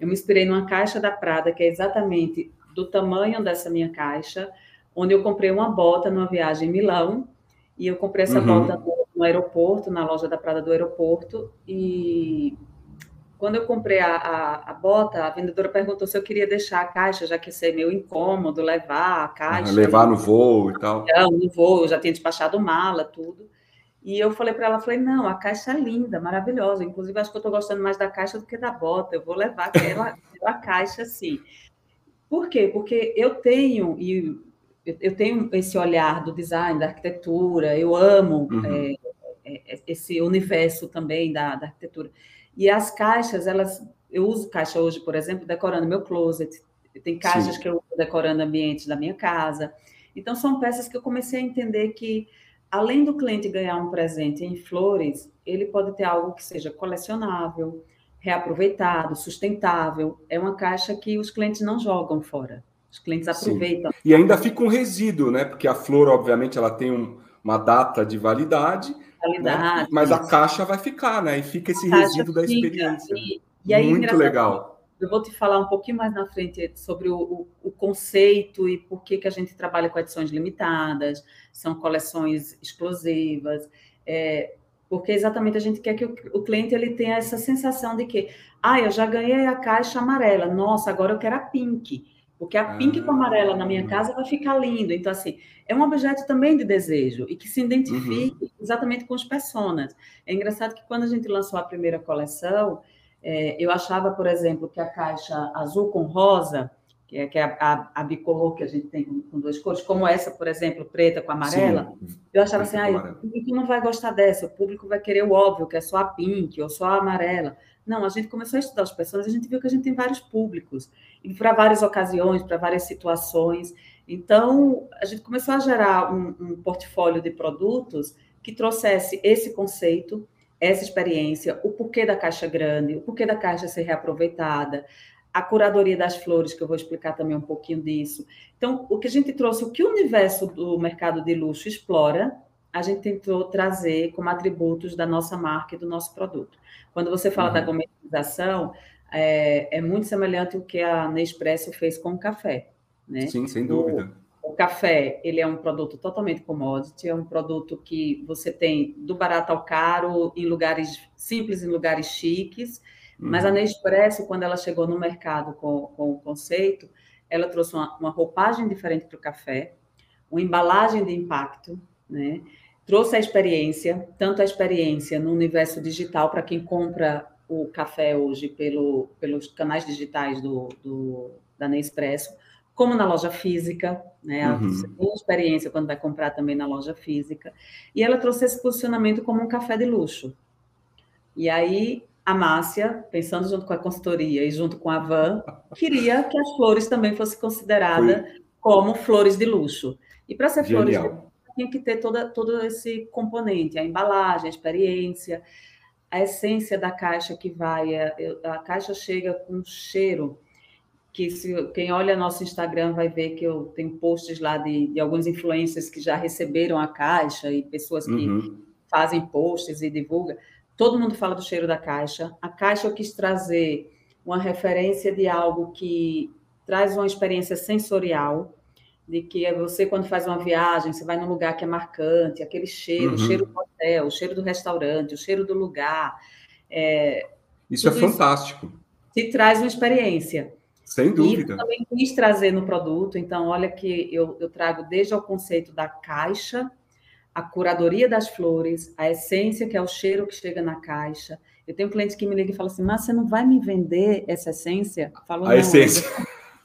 S3: Eu me inspirei numa caixa da Prada, que é exatamente do tamanho dessa minha caixa, onde eu comprei uma bota numa viagem em Milão, e eu comprei essa uhum. bota no, no, aeroporto, na loja da Prada do aeroporto, e quando eu comprei a, a, a, bota, a vendedora perguntou se eu queria deixar a caixa, já que ia ser meio incômodo levar a caixa.
S2: levar no voo e tal.
S3: Não, no voo, eu já tinha despachado mala, tudo. E eu falei para ela, falei, não, a caixa é linda, maravilhosa. Inclusive, acho que eu estou gostando mais da caixa do que da bota. Eu vou levar aquela, aquela caixa, sim. Por quê? Porque eu tenho, e eu tenho esse olhar do design, da arquitetura, eu amo uhum. é, é, esse universo também da, da, arquitetura. E as caixas, elas, eu uso caixa hoje, por exemplo, decorando meu closet. Tem caixas Sim. que eu uso decorando ambientes da minha casa. Então, são peças que eu comecei a entender que além do cliente ganhar um presente em flores, ele pode ter algo que seja colecionável, reaproveitado, sustentável. É uma caixa que os clientes não jogam fora. Os clientes aproveitam. Sim.
S2: E ainda fica um resíduo, né? Porque a flor, obviamente, ela tem um, uma data de validade. Né? Né? Mas a caixa vai ficar, né? E fica esse resíduo da experiência. E, e aí, Muito legal
S3: eu vou te falar um pouquinho mais na frente sobre o, o, o, conceito e por que, que a gente trabalha com edições limitadas, são coleções exclusivas, é, porque exatamente a gente quer que o, o, cliente ele tenha essa sensação de que, ah, eu já ganhei a caixa amarela, nossa, agora eu quero a pink, porque a pink com amarela na minha casa vai ficar lindo. Então, assim, é um objeto também de desejo e que se identifique uhum. exatamente com as personas. É engraçado que quando a gente lançou a primeira coleção, é, eu achava, por exemplo, que a caixa azul com rosa, que é, que é a, a, a, bicolor que a gente tem com, com, duas cores, como essa, por exemplo, preta com amarela, Sim, eu achava assim, ah, o público não vai gostar dessa, o público vai querer o óbvio, que é só a pink ou só a amarela. Não, a gente começou a estudar as pessoas, a gente viu que a gente tem vários públicos, e para várias ocasiões, para várias situações. Então, a gente começou a gerar um, um portfólio de produtos que trouxesse esse conceito, essa experiência, o porquê da caixa grande, o porquê da caixa ser reaproveitada, a curadoria das flores, que eu vou explicar também um pouquinho disso. Então, o que a gente trouxe, o que o universo do mercado de luxo explora, a gente tentou trazer como atributos da nossa marca e do nosso produto. Quando você fala uhum. da comercialização, é, é, muito semelhante ao que a Nespresso fez com o café. Né?
S2: Sim, sem dúvida.
S3: O café, ele é um produto totalmente commodity, é um produto que você tem do barato ao caro, em lugares simples, em lugares chiques, uhum. mas a uhum. Nespresso, quando ela chegou no mercado com, com o conceito, ela trouxe uma, uma roupagem diferente para o café, uma embalagem de impacto, né? Trouxe a experiência, tanto a experiência no universo digital para quem compra o café hoje pelo, pelos canais digitais do, do, da Nespresso, como na loja física, né? Uhum. Você tem experiência quando vai comprar também na loja física. E ela trouxe esse posicionamento como um café de luxo. E aí a Márcia, pensando junto com a consultoria e junto com a Van, queria que as flores também fossem consideradas Foi. como flores de luxo. E para ser Genial. flores de luxo, tinha que ter toda, todo esse componente, a embalagem, a experiência, a essência da caixa que vai. A, a caixa chega com cheiro que se, quem olha nosso Instagram vai ver que eu tenho posts lá de, de alguns influencers que já receberam a caixa e pessoas que uhum. fazem posts e divulgam. Todo mundo fala do cheiro da caixa. A caixa eu quis trazer uma referência de algo que traz uma experiência sensorial, de que é você, quando faz uma viagem, você vai num lugar que é marcante, aquele cheiro, uhum. o cheiro do hotel, o cheiro do restaurante, o cheiro do lugar. É,
S2: isso é fantástico.
S3: Isso te traz uma experiência.
S2: Sem dúvida. E
S3: também quis trazer no produto, então, olha que eu, eu trago desde o conceito da caixa, a curadoria das flores, a essência, que é o cheiro que chega na caixa. Eu tenho clientes que me ligam e falam assim, mas você não vai me vender essa essência?
S2: Falo, a essência.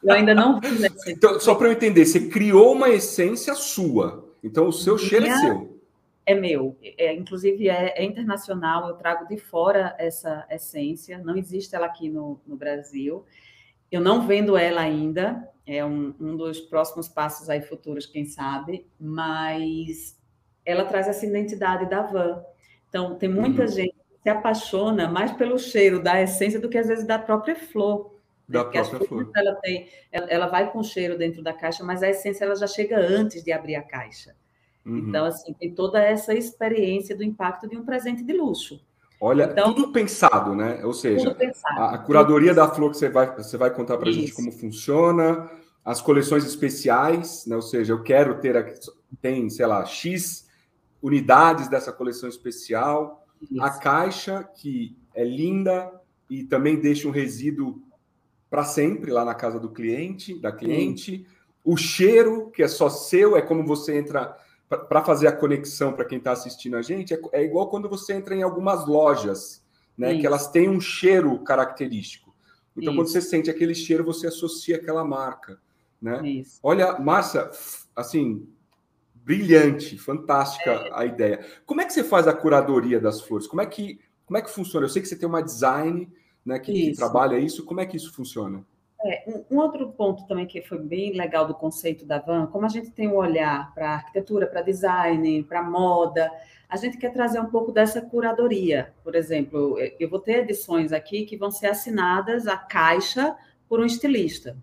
S3: Eu ainda não vi
S2: essência. Então, só para eu entender, você criou uma essência sua. Então, o seu Minha cheiro é seu.
S3: É meu. É, inclusive, é, é, internacional. Eu trago de fora essa essência. Não existe ela aqui no, no Brasil. Eu não vendo ela ainda, é um, um dos próximos passos aí futuros, quem sabe, mas ela traz essa identidade da van. Então, tem muita uhum. gente que se apaixona mais pelo cheiro da essência do que às vezes da própria flor.
S2: Da Porque própria flor.
S3: Ela, tem, ela, ela, vai com cheiro dentro da caixa, mas a essência ela já chega antes de abrir a caixa. Uhum. Então, assim, tem toda essa experiência do impacto de um presente de luxo.
S2: Olha, então, tudo pensado, né? Ou seja, a, a, curadoria da flor que você vai, você vai contar para a gente como funciona, as coleções especiais, né? Ou seja, eu quero ter aqui, tem, sei lá, X unidades dessa coleção especial, Isso. a caixa que é linda e também deixa um resíduo para sempre lá na casa do cliente, da cliente, o cheiro que é só seu, é como você entra para fazer a conexão para quem está assistindo a gente, é, é, igual quando você entra em algumas lojas, né? Que elas têm um cheiro característico. Então, Isso. quando você sente aquele cheiro, você associa aquela marca, né? Isso. Olha, Márcia, assim, brilhante, fantástica é. a ideia. Como é que você faz a curadoria das flores? Como é que, como é que funciona? Eu sei que você tem uma design né, que, que trabalha isso. Como é que isso funciona?
S3: É, um, outro ponto também que foi bem legal do conceito da van, como a gente tem um olhar para arquitetura, para design, para moda, a gente quer trazer um pouco dessa curadoria. Por exemplo, eu vou ter edições aqui que vão ser assinadas a caixa por um estilista.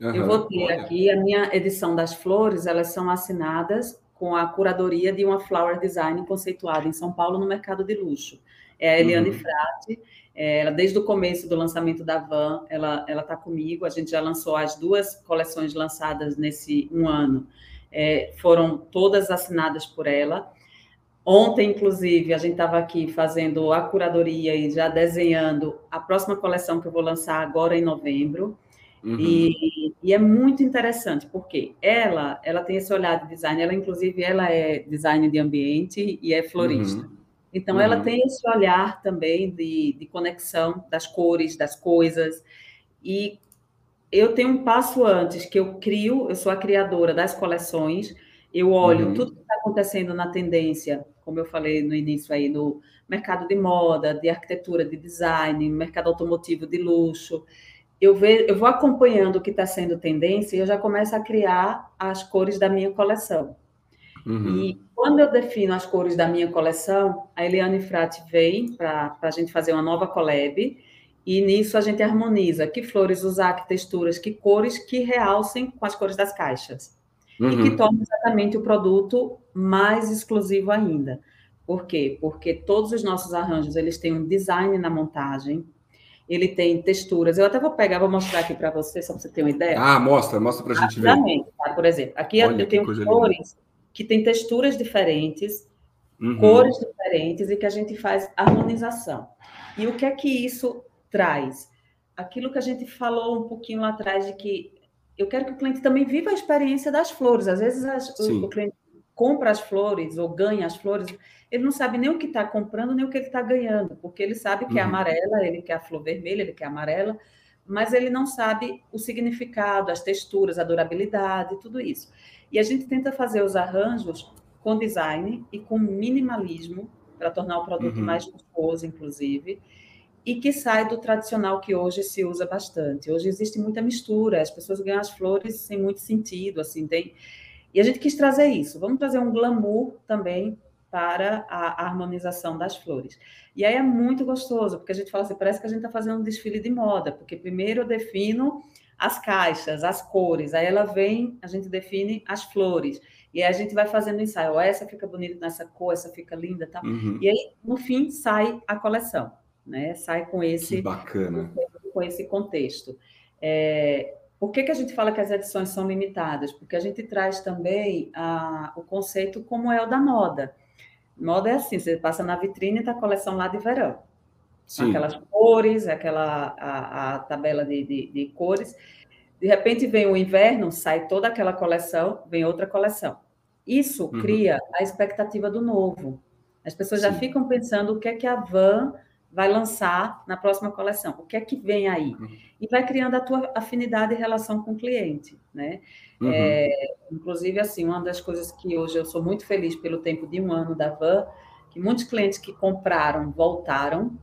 S3: Uhum, eu vou ter olha. aqui a minha edição das flores, elas são assinadas com a curadoria de uma flower design conceituada em São Paulo no mercado de luxo. É a Eliane uhum. Frati, ela, desde o começo do lançamento da Van, ela está comigo. A gente já lançou as duas coleções lançadas nesse um ano. É, foram todas assinadas por ela. Ontem, inclusive, a gente estava aqui fazendo a curadoria e já desenhando a próxima coleção que eu vou lançar agora em novembro. Uhum. E, e, é muito interessante, porque ela, ela tem esse olhar de design, ela, inclusive, ela é design de ambiente e é florista. Uhum. Então, uhum. ela tem esse olhar também de, de conexão das cores, das coisas. E eu tenho um passo antes, que eu crio, eu sou a criadora das coleções, eu olho uhum. tudo que está acontecendo na tendência, como eu falei no início aí, no mercado de moda, de arquitetura, de design, mercado automotivo de luxo. Eu, vejo, eu vou acompanhando o que está sendo tendência e eu já começo a criar as cores da minha coleção. Uhum. E quando eu defino as cores da minha coleção, a Eliane Frati vem para a gente fazer uma nova collab, e nisso a gente harmoniza que flores usar, que texturas, que cores que realcem com as cores das caixas. Uhum. E que uhum. tornem exatamente o produto mais exclusivo ainda. Por quê? Porque todos os nossos arranjos, eles têm um design na montagem, ele tem texturas. Eu até vou pegar, vou mostrar aqui para você, só para você ter uma ideia.
S2: Ah, mostra, mostra para a gente ver.
S3: Tá? Por exemplo, aqui Olha, eu tenho flores linda que tem texturas diferentes, uhum. cores diferentes e que a gente faz harmonização. E o que é que isso traz? Aquilo que a gente falou um pouquinho lá atrás de que eu quero que o cliente também viva a experiência das flores. Às vezes as, o, o, cliente compra as flores ou ganha as flores, ele não sabe nem o que está comprando, nem o que ele está ganhando, porque ele sabe que é uhum. é amarela, ele quer a flor vermelha, ele quer amarela, mas ele não sabe o significado, as texturas, a durabilidade, tudo isso. E a gente tenta fazer os arranjos com design e com minimalismo para tornar o produto uhum. mais custoso, inclusive, e que sai do tradicional que hoje se usa bastante. Hoje existe muita mistura, as pessoas ganham as flores sem muito sentido, assim, tem... E a gente quis trazer isso. Vamos trazer um glamour também para a harmonização das flores. E aí é muito gostoso, porque a gente fala assim, parece que a gente está fazendo um desfile de moda, porque primeiro eu defino as caixas, as cores, aí ela vem, a gente define as flores, e aí a gente vai fazendo ensaio, oh, essa fica bonita nessa cor, essa fica linda, tá? Uhum. E aí, no fim, sai a coleção, né? Sai com esse...
S2: Que bacana.
S3: Com esse contexto. É, por que, que a gente fala que as edições são limitadas? Porque a gente traz também a, o conceito como é o da moda. Moda é assim, você passa na vitrine e está a coleção lá de verão. Sim. Aquelas cores, aquela a, a tabela de, de, de, cores. De repente vem o inverno, sai toda aquela coleção, vem outra coleção. Isso uhum. cria a expectativa do novo. As pessoas Sim. já ficam pensando o que é que a Van vai lançar na próxima coleção, o que é que vem aí. Uhum. E vai criando a tua afinidade e relação com o cliente, né? Uhum. É, inclusive, assim, uma das coisas que hoje eu sou muito feliz pelo tempo de um ano da Van, que muitos clientes que compraram voltaram,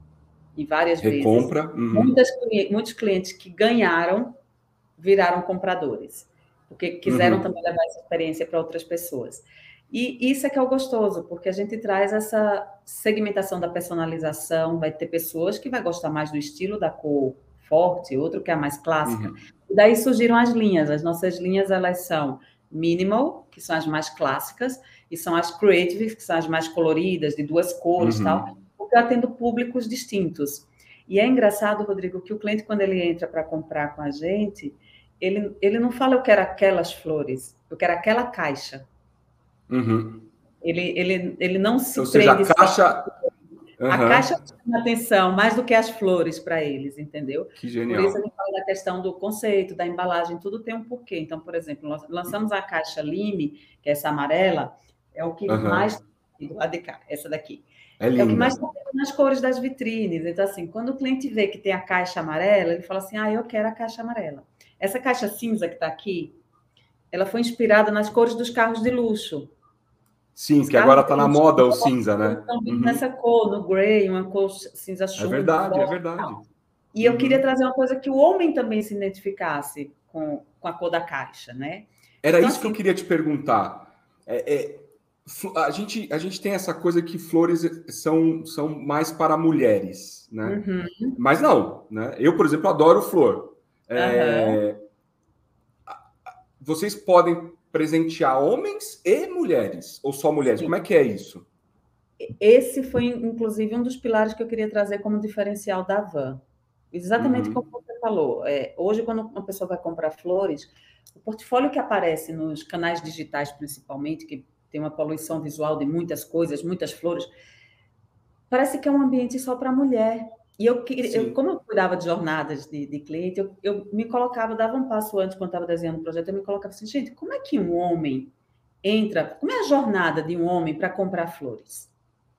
S3: e várias
S2: Recompra.
S3: vezes. Uhum. Muitas, muitos clientes que ganharam viraram compradores, porque quiseram uhum. também levar essa experiência para outras pessoas. E isso é que é o gostoso, porque a gente traz essa segmentação da personalização, vai ter pessoas que vai gostar mais do estilo da cor forte, outro que é a mais clássica. Uhum. E daí surgiram as linhas. As nossas linhas elas são minimal, que são as mais clássicas, e são as creative, que são as mais coloridas, de duas cores, uhum. tal, eu atendo públicos distintos. E é engraçado, Rodrigo, que o cliente quando ele entra para comprar com a gente, ele, ele não fala eu quero aquelas flores, eu quero aquela caixa.
S2: Uhum.
S3: Ele, ele, ele não se
S2: Ou seja, a caixa,
S3: Uhum. A caixa chama atenção mais do que as flores para eles, entendeu?
S2: Que genial.
S3: Por isso a gente fala da questão do conceito, da embalagem, tudo tem um porquê. Então, por exemplo, nós lançamos a caixa Lime, que é essa amarela, é o que uhum. mais do lado de cá, essa daqui. É, é o que mais nas cores das vitrines. Então, assim, quando o cliente vê que tem a caixa amarela, ele fala assim: ah, eu quero a caixa amarela. Essa caixa cinza que está aqui, ela foi inspirada nas cores dos carros de luxo.
S2: Sim, Os que agora está na moda o cinza, né?
S3: Uhum. nessa cor, no grey, uma cor cinza chumbo.
S2: É verdade, é verdade.
S3: E eu uhum. queria trazer uma coisa que o homem também se identificasse com, com a cor da caixa, né?
S2: Era então, isso assim, que eu assim queria te perguntar. É, é, a, gente, a gente tem essa coisa que flores são, são mais para mulheres, né? Uhum. Mas não, né? Eu, por exemplo, adoro flor. É, vocês podem presentear homens e mulheres, ou só mulheres? Sim. Como é que é isso?
S3: Esse foi, inclusive, um dos pilares que eu queria trazer como diferencial da van. Exatamente uhum. como você falou. É, hoje, quando uma pessoa vai comprar flores, o portfólio que aparece nos canais digitais, principalmente, que tem uma poluição visual de muitas coisas, muitas flores, parece que é um ambiente só para mulher. E eu, eu, como eu cuidava de jornadas de, de cliente, eu, eu, me colocava, dava um passo antes, quando estava desenhando o projeto, eu me colocava assim, gente, como é que um homem entra, como é a jornada de um homem para comprar flores?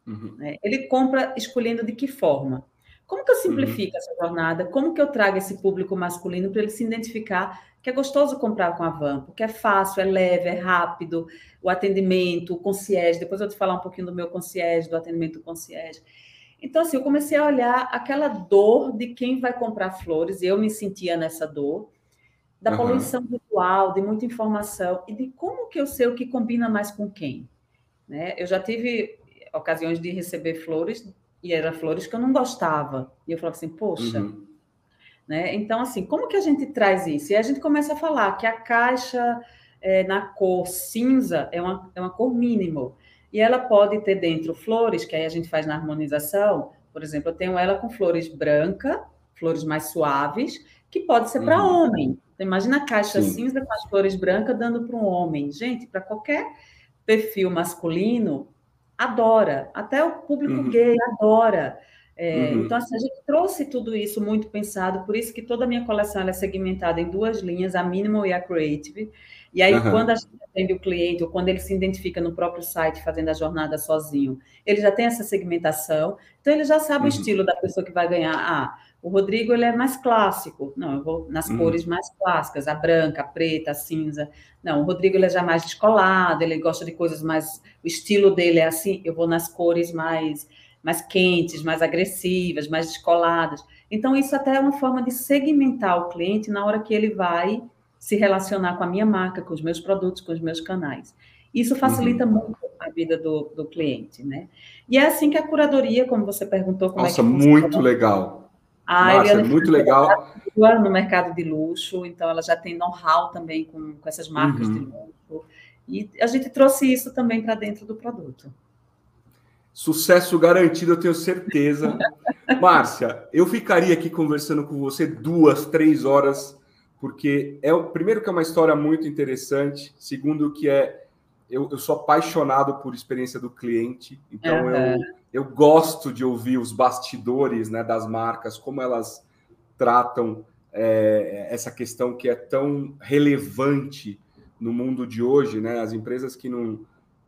S3: Uhum. Né? Ele compra escolhendo de que forma? Como que eu simplifico uhum. essa jornada? Como que eu trago esse público masculino para ele se identificar que é gostoso comprar com a Van, porque é fácil, é leve, é rápido, o atendimento, o concierge, depois eu vou te falar um pouquinho do meu concierge, do atendimento do concierge. Então, assim, eu comecei a olhar aquela dor de quem vai comprar flores, e eu me sentia nessa dor, da uhum. poluição visual, de muita informação, e de como que eu sei o que combina mais com quem. Né? Eu já tive ocasiões de receber flores, e eram flores que eu não gostava. E eu falava assim, poxa... Uhum. Né? Então, assim, como que a gente traz isso? E a gente começa a falar que a caixa é, na cor cinza é uma, é uma cor mínimo. E ela pode ter dentro flores, que aí a gente faz na harmonização. Por exemplo, eu tenho ela com flores branca, flores mais suaves, que pode ser para uhum. homem. Então, imagina a caixa Sim. cinza com as flores brancas dando para um homem. Gente, para qualquer perfil masculino, adora. Até o público uhum. gay adora. É, uhum. Então, assim, a gente trouxe tudo isso muito pensado, por isso que toda a minha coleção é segmentada em duas linhas, a Minimal e a Creative. E aí, uhum. quando a gente atende o cliente, ou quando ele se identifica no próprio site fazendo a jornada sozinho, ele já tem essa segmentação, então ele já sabe uhum. o estilo da pessoa que vai ganhar. Ah, o Rodrigo ele é mais clássico. Não, eu vou nas uhum. cores mais clássicas, a branca, a preta, a cinza. Não, o Rodrigo ele é já mais descolado, ele gosta de coisas mais. O estilo dele é assim, eu vou nas cores mais mais quentes, mais agressivas, mais descoladas. Então, isso até é uma forma de segmentar o cliente na hora que ele vai se relacionar com a minha marca, com os meus produtos, com os meus canais. Isso facilita uhum. muito a vida do, do cliente, né? E é assim que a curadoria, como você perguntou, como
S2: Nossa,
S3: é
S2: que muito legal. A Márcia, muito legal.
S3: no mercado de luxo, então ela já tem know-how também com, com essas marcas uhum. de luxo. E a gente trouxe isso também para dentro do produto.
S2: Sucesso garantido, eu tenho certeza. Márcia, eu ficaria aqui conversando com você duas, três horas, porque é o primeiro que é uma história muito interessante, segundo que é eu, eu sou apaixonado por experiência do cliente, então uhum. eu, eu gosto de ouvir os bastidores né, das marcas, como elas tratam é, essa questão que é tão relevante no mundo de hoje, né? As empresas que não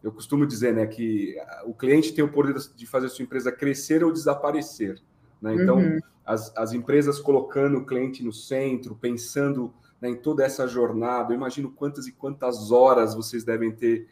S2: eu costumo dizer né, que o cliente tem o poder de fazer a sua empresa crescer ou desaparecer. Né? Então, uhum. as, as empresas colocando o cliente no centro, pensando né, em toda essa jornada, eu imagino quantas e quantas horas vocês devem ter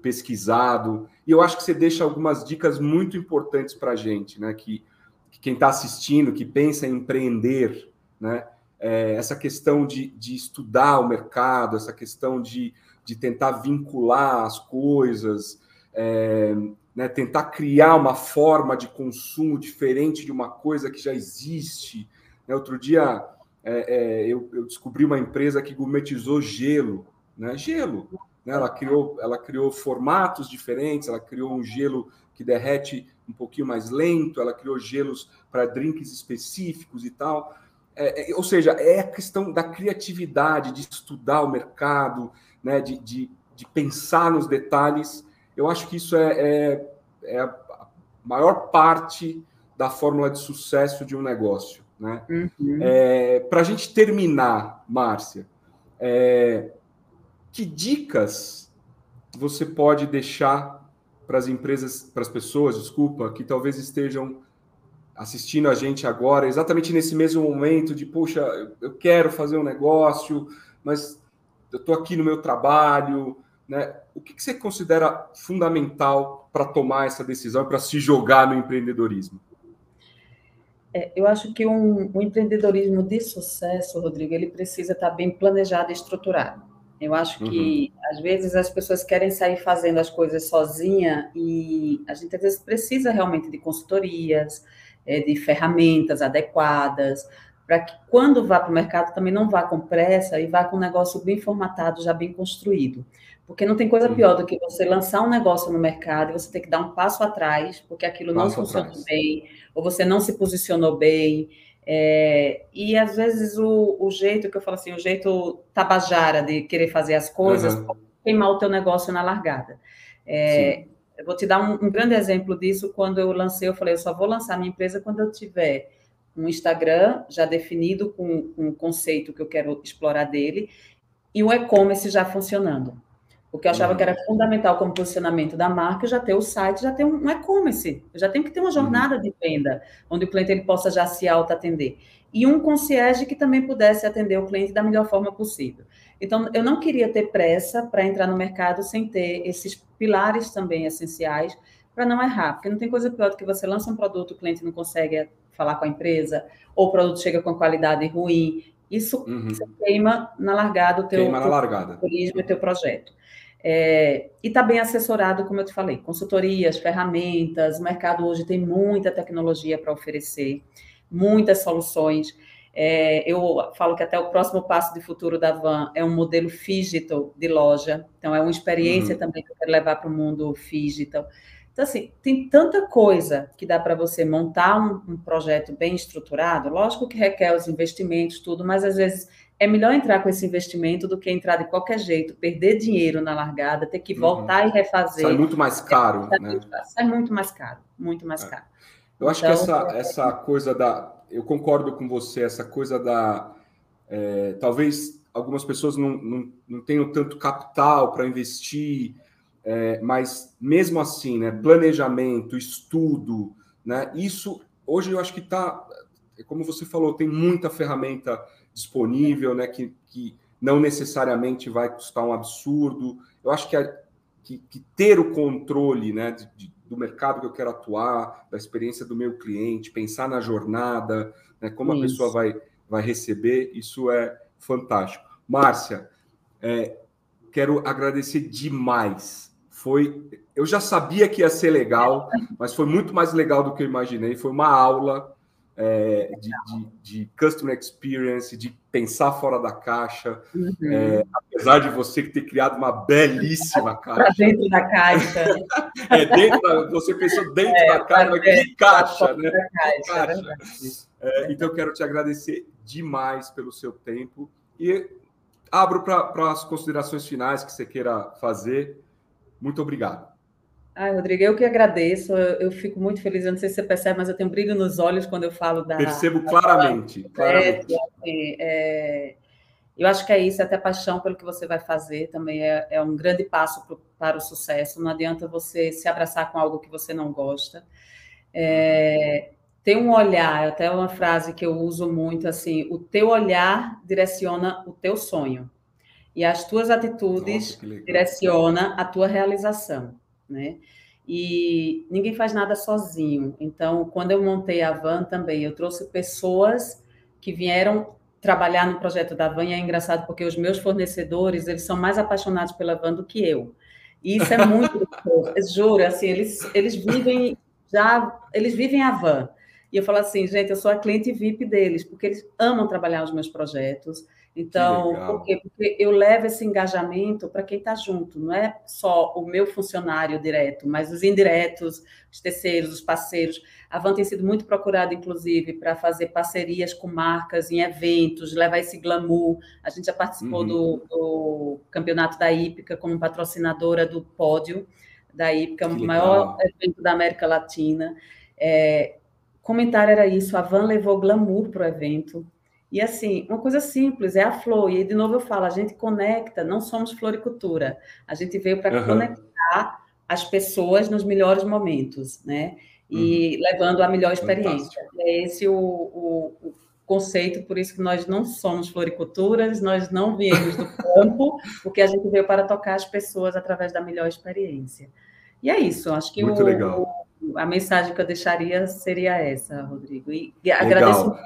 S2: pesquisado. E eu acho que você deixa algumas dicas muito importantes para a gente, né? Que, que quem está assistindo, que pensa em empreender, né? É, essa questão de, de estudar o mercado, essa questão de de tentar vincular as coisas, é, né, tentar criar uma forma de consumo diferente de uma coisa que já existe. Né, outro dia é, é, eu, eu, descobri uma empresa que gourmetizou gelo, né, gelo. Né, ela, criou, ela criou formatos diferentes, ela criou um gelo que derrete um pouquinho mais lento, ela criou gelos para drinks específicos e tal. É, é, ou seja, é a questão da criatividade, de estudar o mercado, né, de, de, de, pensar nos detalhes. Eu acho que isso é, é, é a maior parte da fórmula de sucesso de um negócio. Né? Uhum. É, Para a gente terminar, Márcia, é, que dicas você pode deixar para as empresas, para as pessoas, desculpa, que talvez estejam assistindo a gente agora, exatamente nesse mesmo momento de, poxa, eu quero fazer um negócio, mas eu estou aqui no meu trabalho, né? O que, que você considera fundamental para tomar essa decisão, para se jogar no empreendedorismo?
S3: É, eu acho que um, um, empreendedorismo de sucesso, Rodrigo, ele precisa estar bem planejado e estruturado. Eu acho que, uhum. às vezes, as pessoas querem sair fazendo as coisas sozinha e a gente, às vezes, precisa realmente de consultorias, é, de ferramentas adequadas, para que quando vá para o mercado também não vá com pressa e vá com um negócio bem formatado, já bem construído. Porque não tem coisa pior do que você lançar um negócio no mercado e você ter que dar um passo atrás, porque aquilo passo não funcionou atrás. bem, ou você não se posicionou bem. É, e às vezes o, o, jeito que eu falo assim, o jeito tabajara de querer fazer as coisas, uhum. queimar o teu negócio na largada. É, eu vou te dar um, um grande exemplo disso. Quando eu lancei, eu falei, eu só vou lançar minha empresa quando eu tiver um Instagram já definido com, o conceito que eu quero explorar dele e o e-commerce já funcionando. Porque eu achava uhum. que era fundamental como posicionamento da marca já ter o site, já ter um e-commerce. Já tenho que ter uma jornada uhum. de venda, onde o cliente ele possa já se auto-atender. E um concierge que também pudesse atender o cliente da melhor forma possível. Então, eu não queria ter pressa para entrar no mercado sem ter esses pilares também essenciais para não errar. Porque não tem coisa pior do que você lança um produto, o cliente não consegue falar com a empresa, ou o produto chega com qualidade ruim. Isso uhum. queima na largada o teu,
S2: queima na largada.
S3: turismo e teu projeto. É, e está bem assessorado, como eu te falei, consultorias, ferramentas, o mercado hoje tem muita tecnologia para oferecer, muitas soluções. É, eu falo que até o próximo passo de futuro da Van é um modelo digital de loja, então é uma experiência uhum. também que eu quero levar para o mundo digital. Então, assim, tem tanta coisa que dá para você montar um, um, projeto bem estruturado. Lógico que requer os investimentos, tudo, mas às vezes é melhor entrar com esse investimento do que entrar de qualquer jeito, perder dinheiro na largada, ter que uhum. voltar uhum. e refazer.
S2: Sai muito mais caro, é,
S3: né? Sai muito mais caro, muito mais é. caro.
S2: Eu acho então, que essa, essa coisa da. Eu concordo com você, essa coisa da. É, talvez algumas pessoas não, não, não tenham tanto capital para investir, é, mas mesmo assim, né, planejamento, estudo, né, isso hoje eu acho que está, como você falou, tem muita ferramenta disponível, né, que, que não necessariamente vai custar um absurdo. Eu acho que, a, que, que ter o controle né, de, de, do mercado que eu quero atuar, da experiência do meu cliente, pensar na jornada, né, como isso. a pessoa vai, vai receber, isso é fantástico. Márcia, é, quero agradecer demais. Foi, eu já sabia que ia ser legal, mas foi muito mais legal do que eu imaginei. Foi uma aula é, de, de, de, customer experience, de pensar fora da caixa. Uhum. É, apesar de você ter criado uma belíssima caixa. Para
S3: dentro da caixa.
S2: é, dentro da, você pensou dentro é, da caixa, mas que caixa, né? Caixa, caixa. É, então, eu quero te agradecer demais pelo seu tempo e abro para as considerações finais que você queira fazer. Muito obrigado.
S3: Ai, Rodrigo, eu que agradeço. Eu, eu, fico muito feliz. Eu não sei se você percebe, mas eu tenho brilho nos olhos quando eu falo da.
S2: Percebo claramente. Da... claramente.
S3: É, é, eu acho que é isso, é até paixão pelo que você vai fazer também é, é um grande passo pro, para o sucesso. Não adianta você se abraçar com algo que você não gosta. É, ter um olhar, até uma frase que eu uso muito assim: o teu olhar direciona o teu sonho e as tuas atitudes Nossa, direciona a tua realização né? E ninguém faz nada sozinho. Então, quando eu montei a Van também, eu trouxe pessoas que vieram trabalhar no projeto da Van, e é engraçado porque os meus fornecedores, eles são mais apaixonados pela Van do que eu. E isso é muito juro, assim, eles, eles vivem já, eles vivem a Van. E eu falo assim, gente, eu sou a cliente VIP deles, porque eles amam trabalhar os meus projetos, então, por quê? Porque eu levo esse engajamento para quem está junto, não é só o meu funcionário direto, mas os indiretos, os terceiros, os parceiros. A Van tem sido muito procurada, inclusive, para fazer parcerias com marcas em eventos, levar esse glamour. A gente já participou uhum. do, do, campeonato da Ípica como patrocinadora do pódio da Ípica, o maior evento da América Latina. É, comentário era isso, a Van levou glamour para o evento, e assim, uma coisa simples, é a flor. E de novo eu falo, a gente conecta, não somos floricultura. A gente veio para uhum. conectar as pessoas nos melhores momentos, né? E uhum. levando a melhor experiência. Fantástico. É esse o, o, o, conceito, por isso que nós não somos floriculturas, nós não viemos do campo, porque a gente veio para tocar as pessoas através da melhor experiência. E é isso, acho que Muito o, legal. a mensagem que eu deixaria seria essa, Rodrigo. E legal. agradeço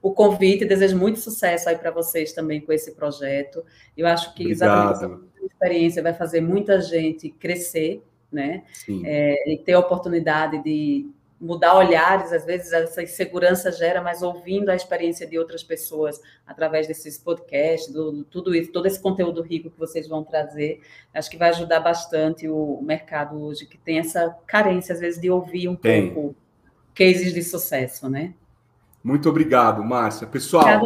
S3: o convite, desejo muito sucesso aí para vocês também com esse projeto. Eu acho que Obrigado. exatamente essa experiência vai fazer muita gente crescer, né? É, e ter a oportunidade de mudar olhares, às vezes essa insegurança gera, mas ouvindo a experiência de outras pessoas através desses podcasts, do, tudo isso, todo esse conteúdo rico que vocês vão trazer, acho que vai ajudar bastante o, mercado hoje, que tem essa carência, às vezes, de ouvir um tem. pouco cases de sucesso, né?
S2: Muito obrigado, Márcia. Pessoal,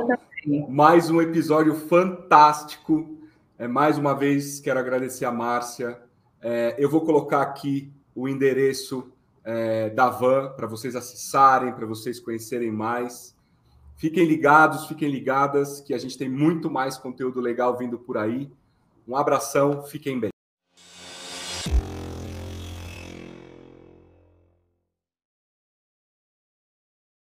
S2: mais um episódio fantástico. É, mais uma vez, quero agradecer a Márcia. É, eu vou colocar aqui o endereço é, da van para vocês acessarem, para vocês conhecerem mais. Fiquem ligados, fiquem ligadas, que a gente tem muito mais conteúdo legal vindo por aí. Um abração, fiquem bem.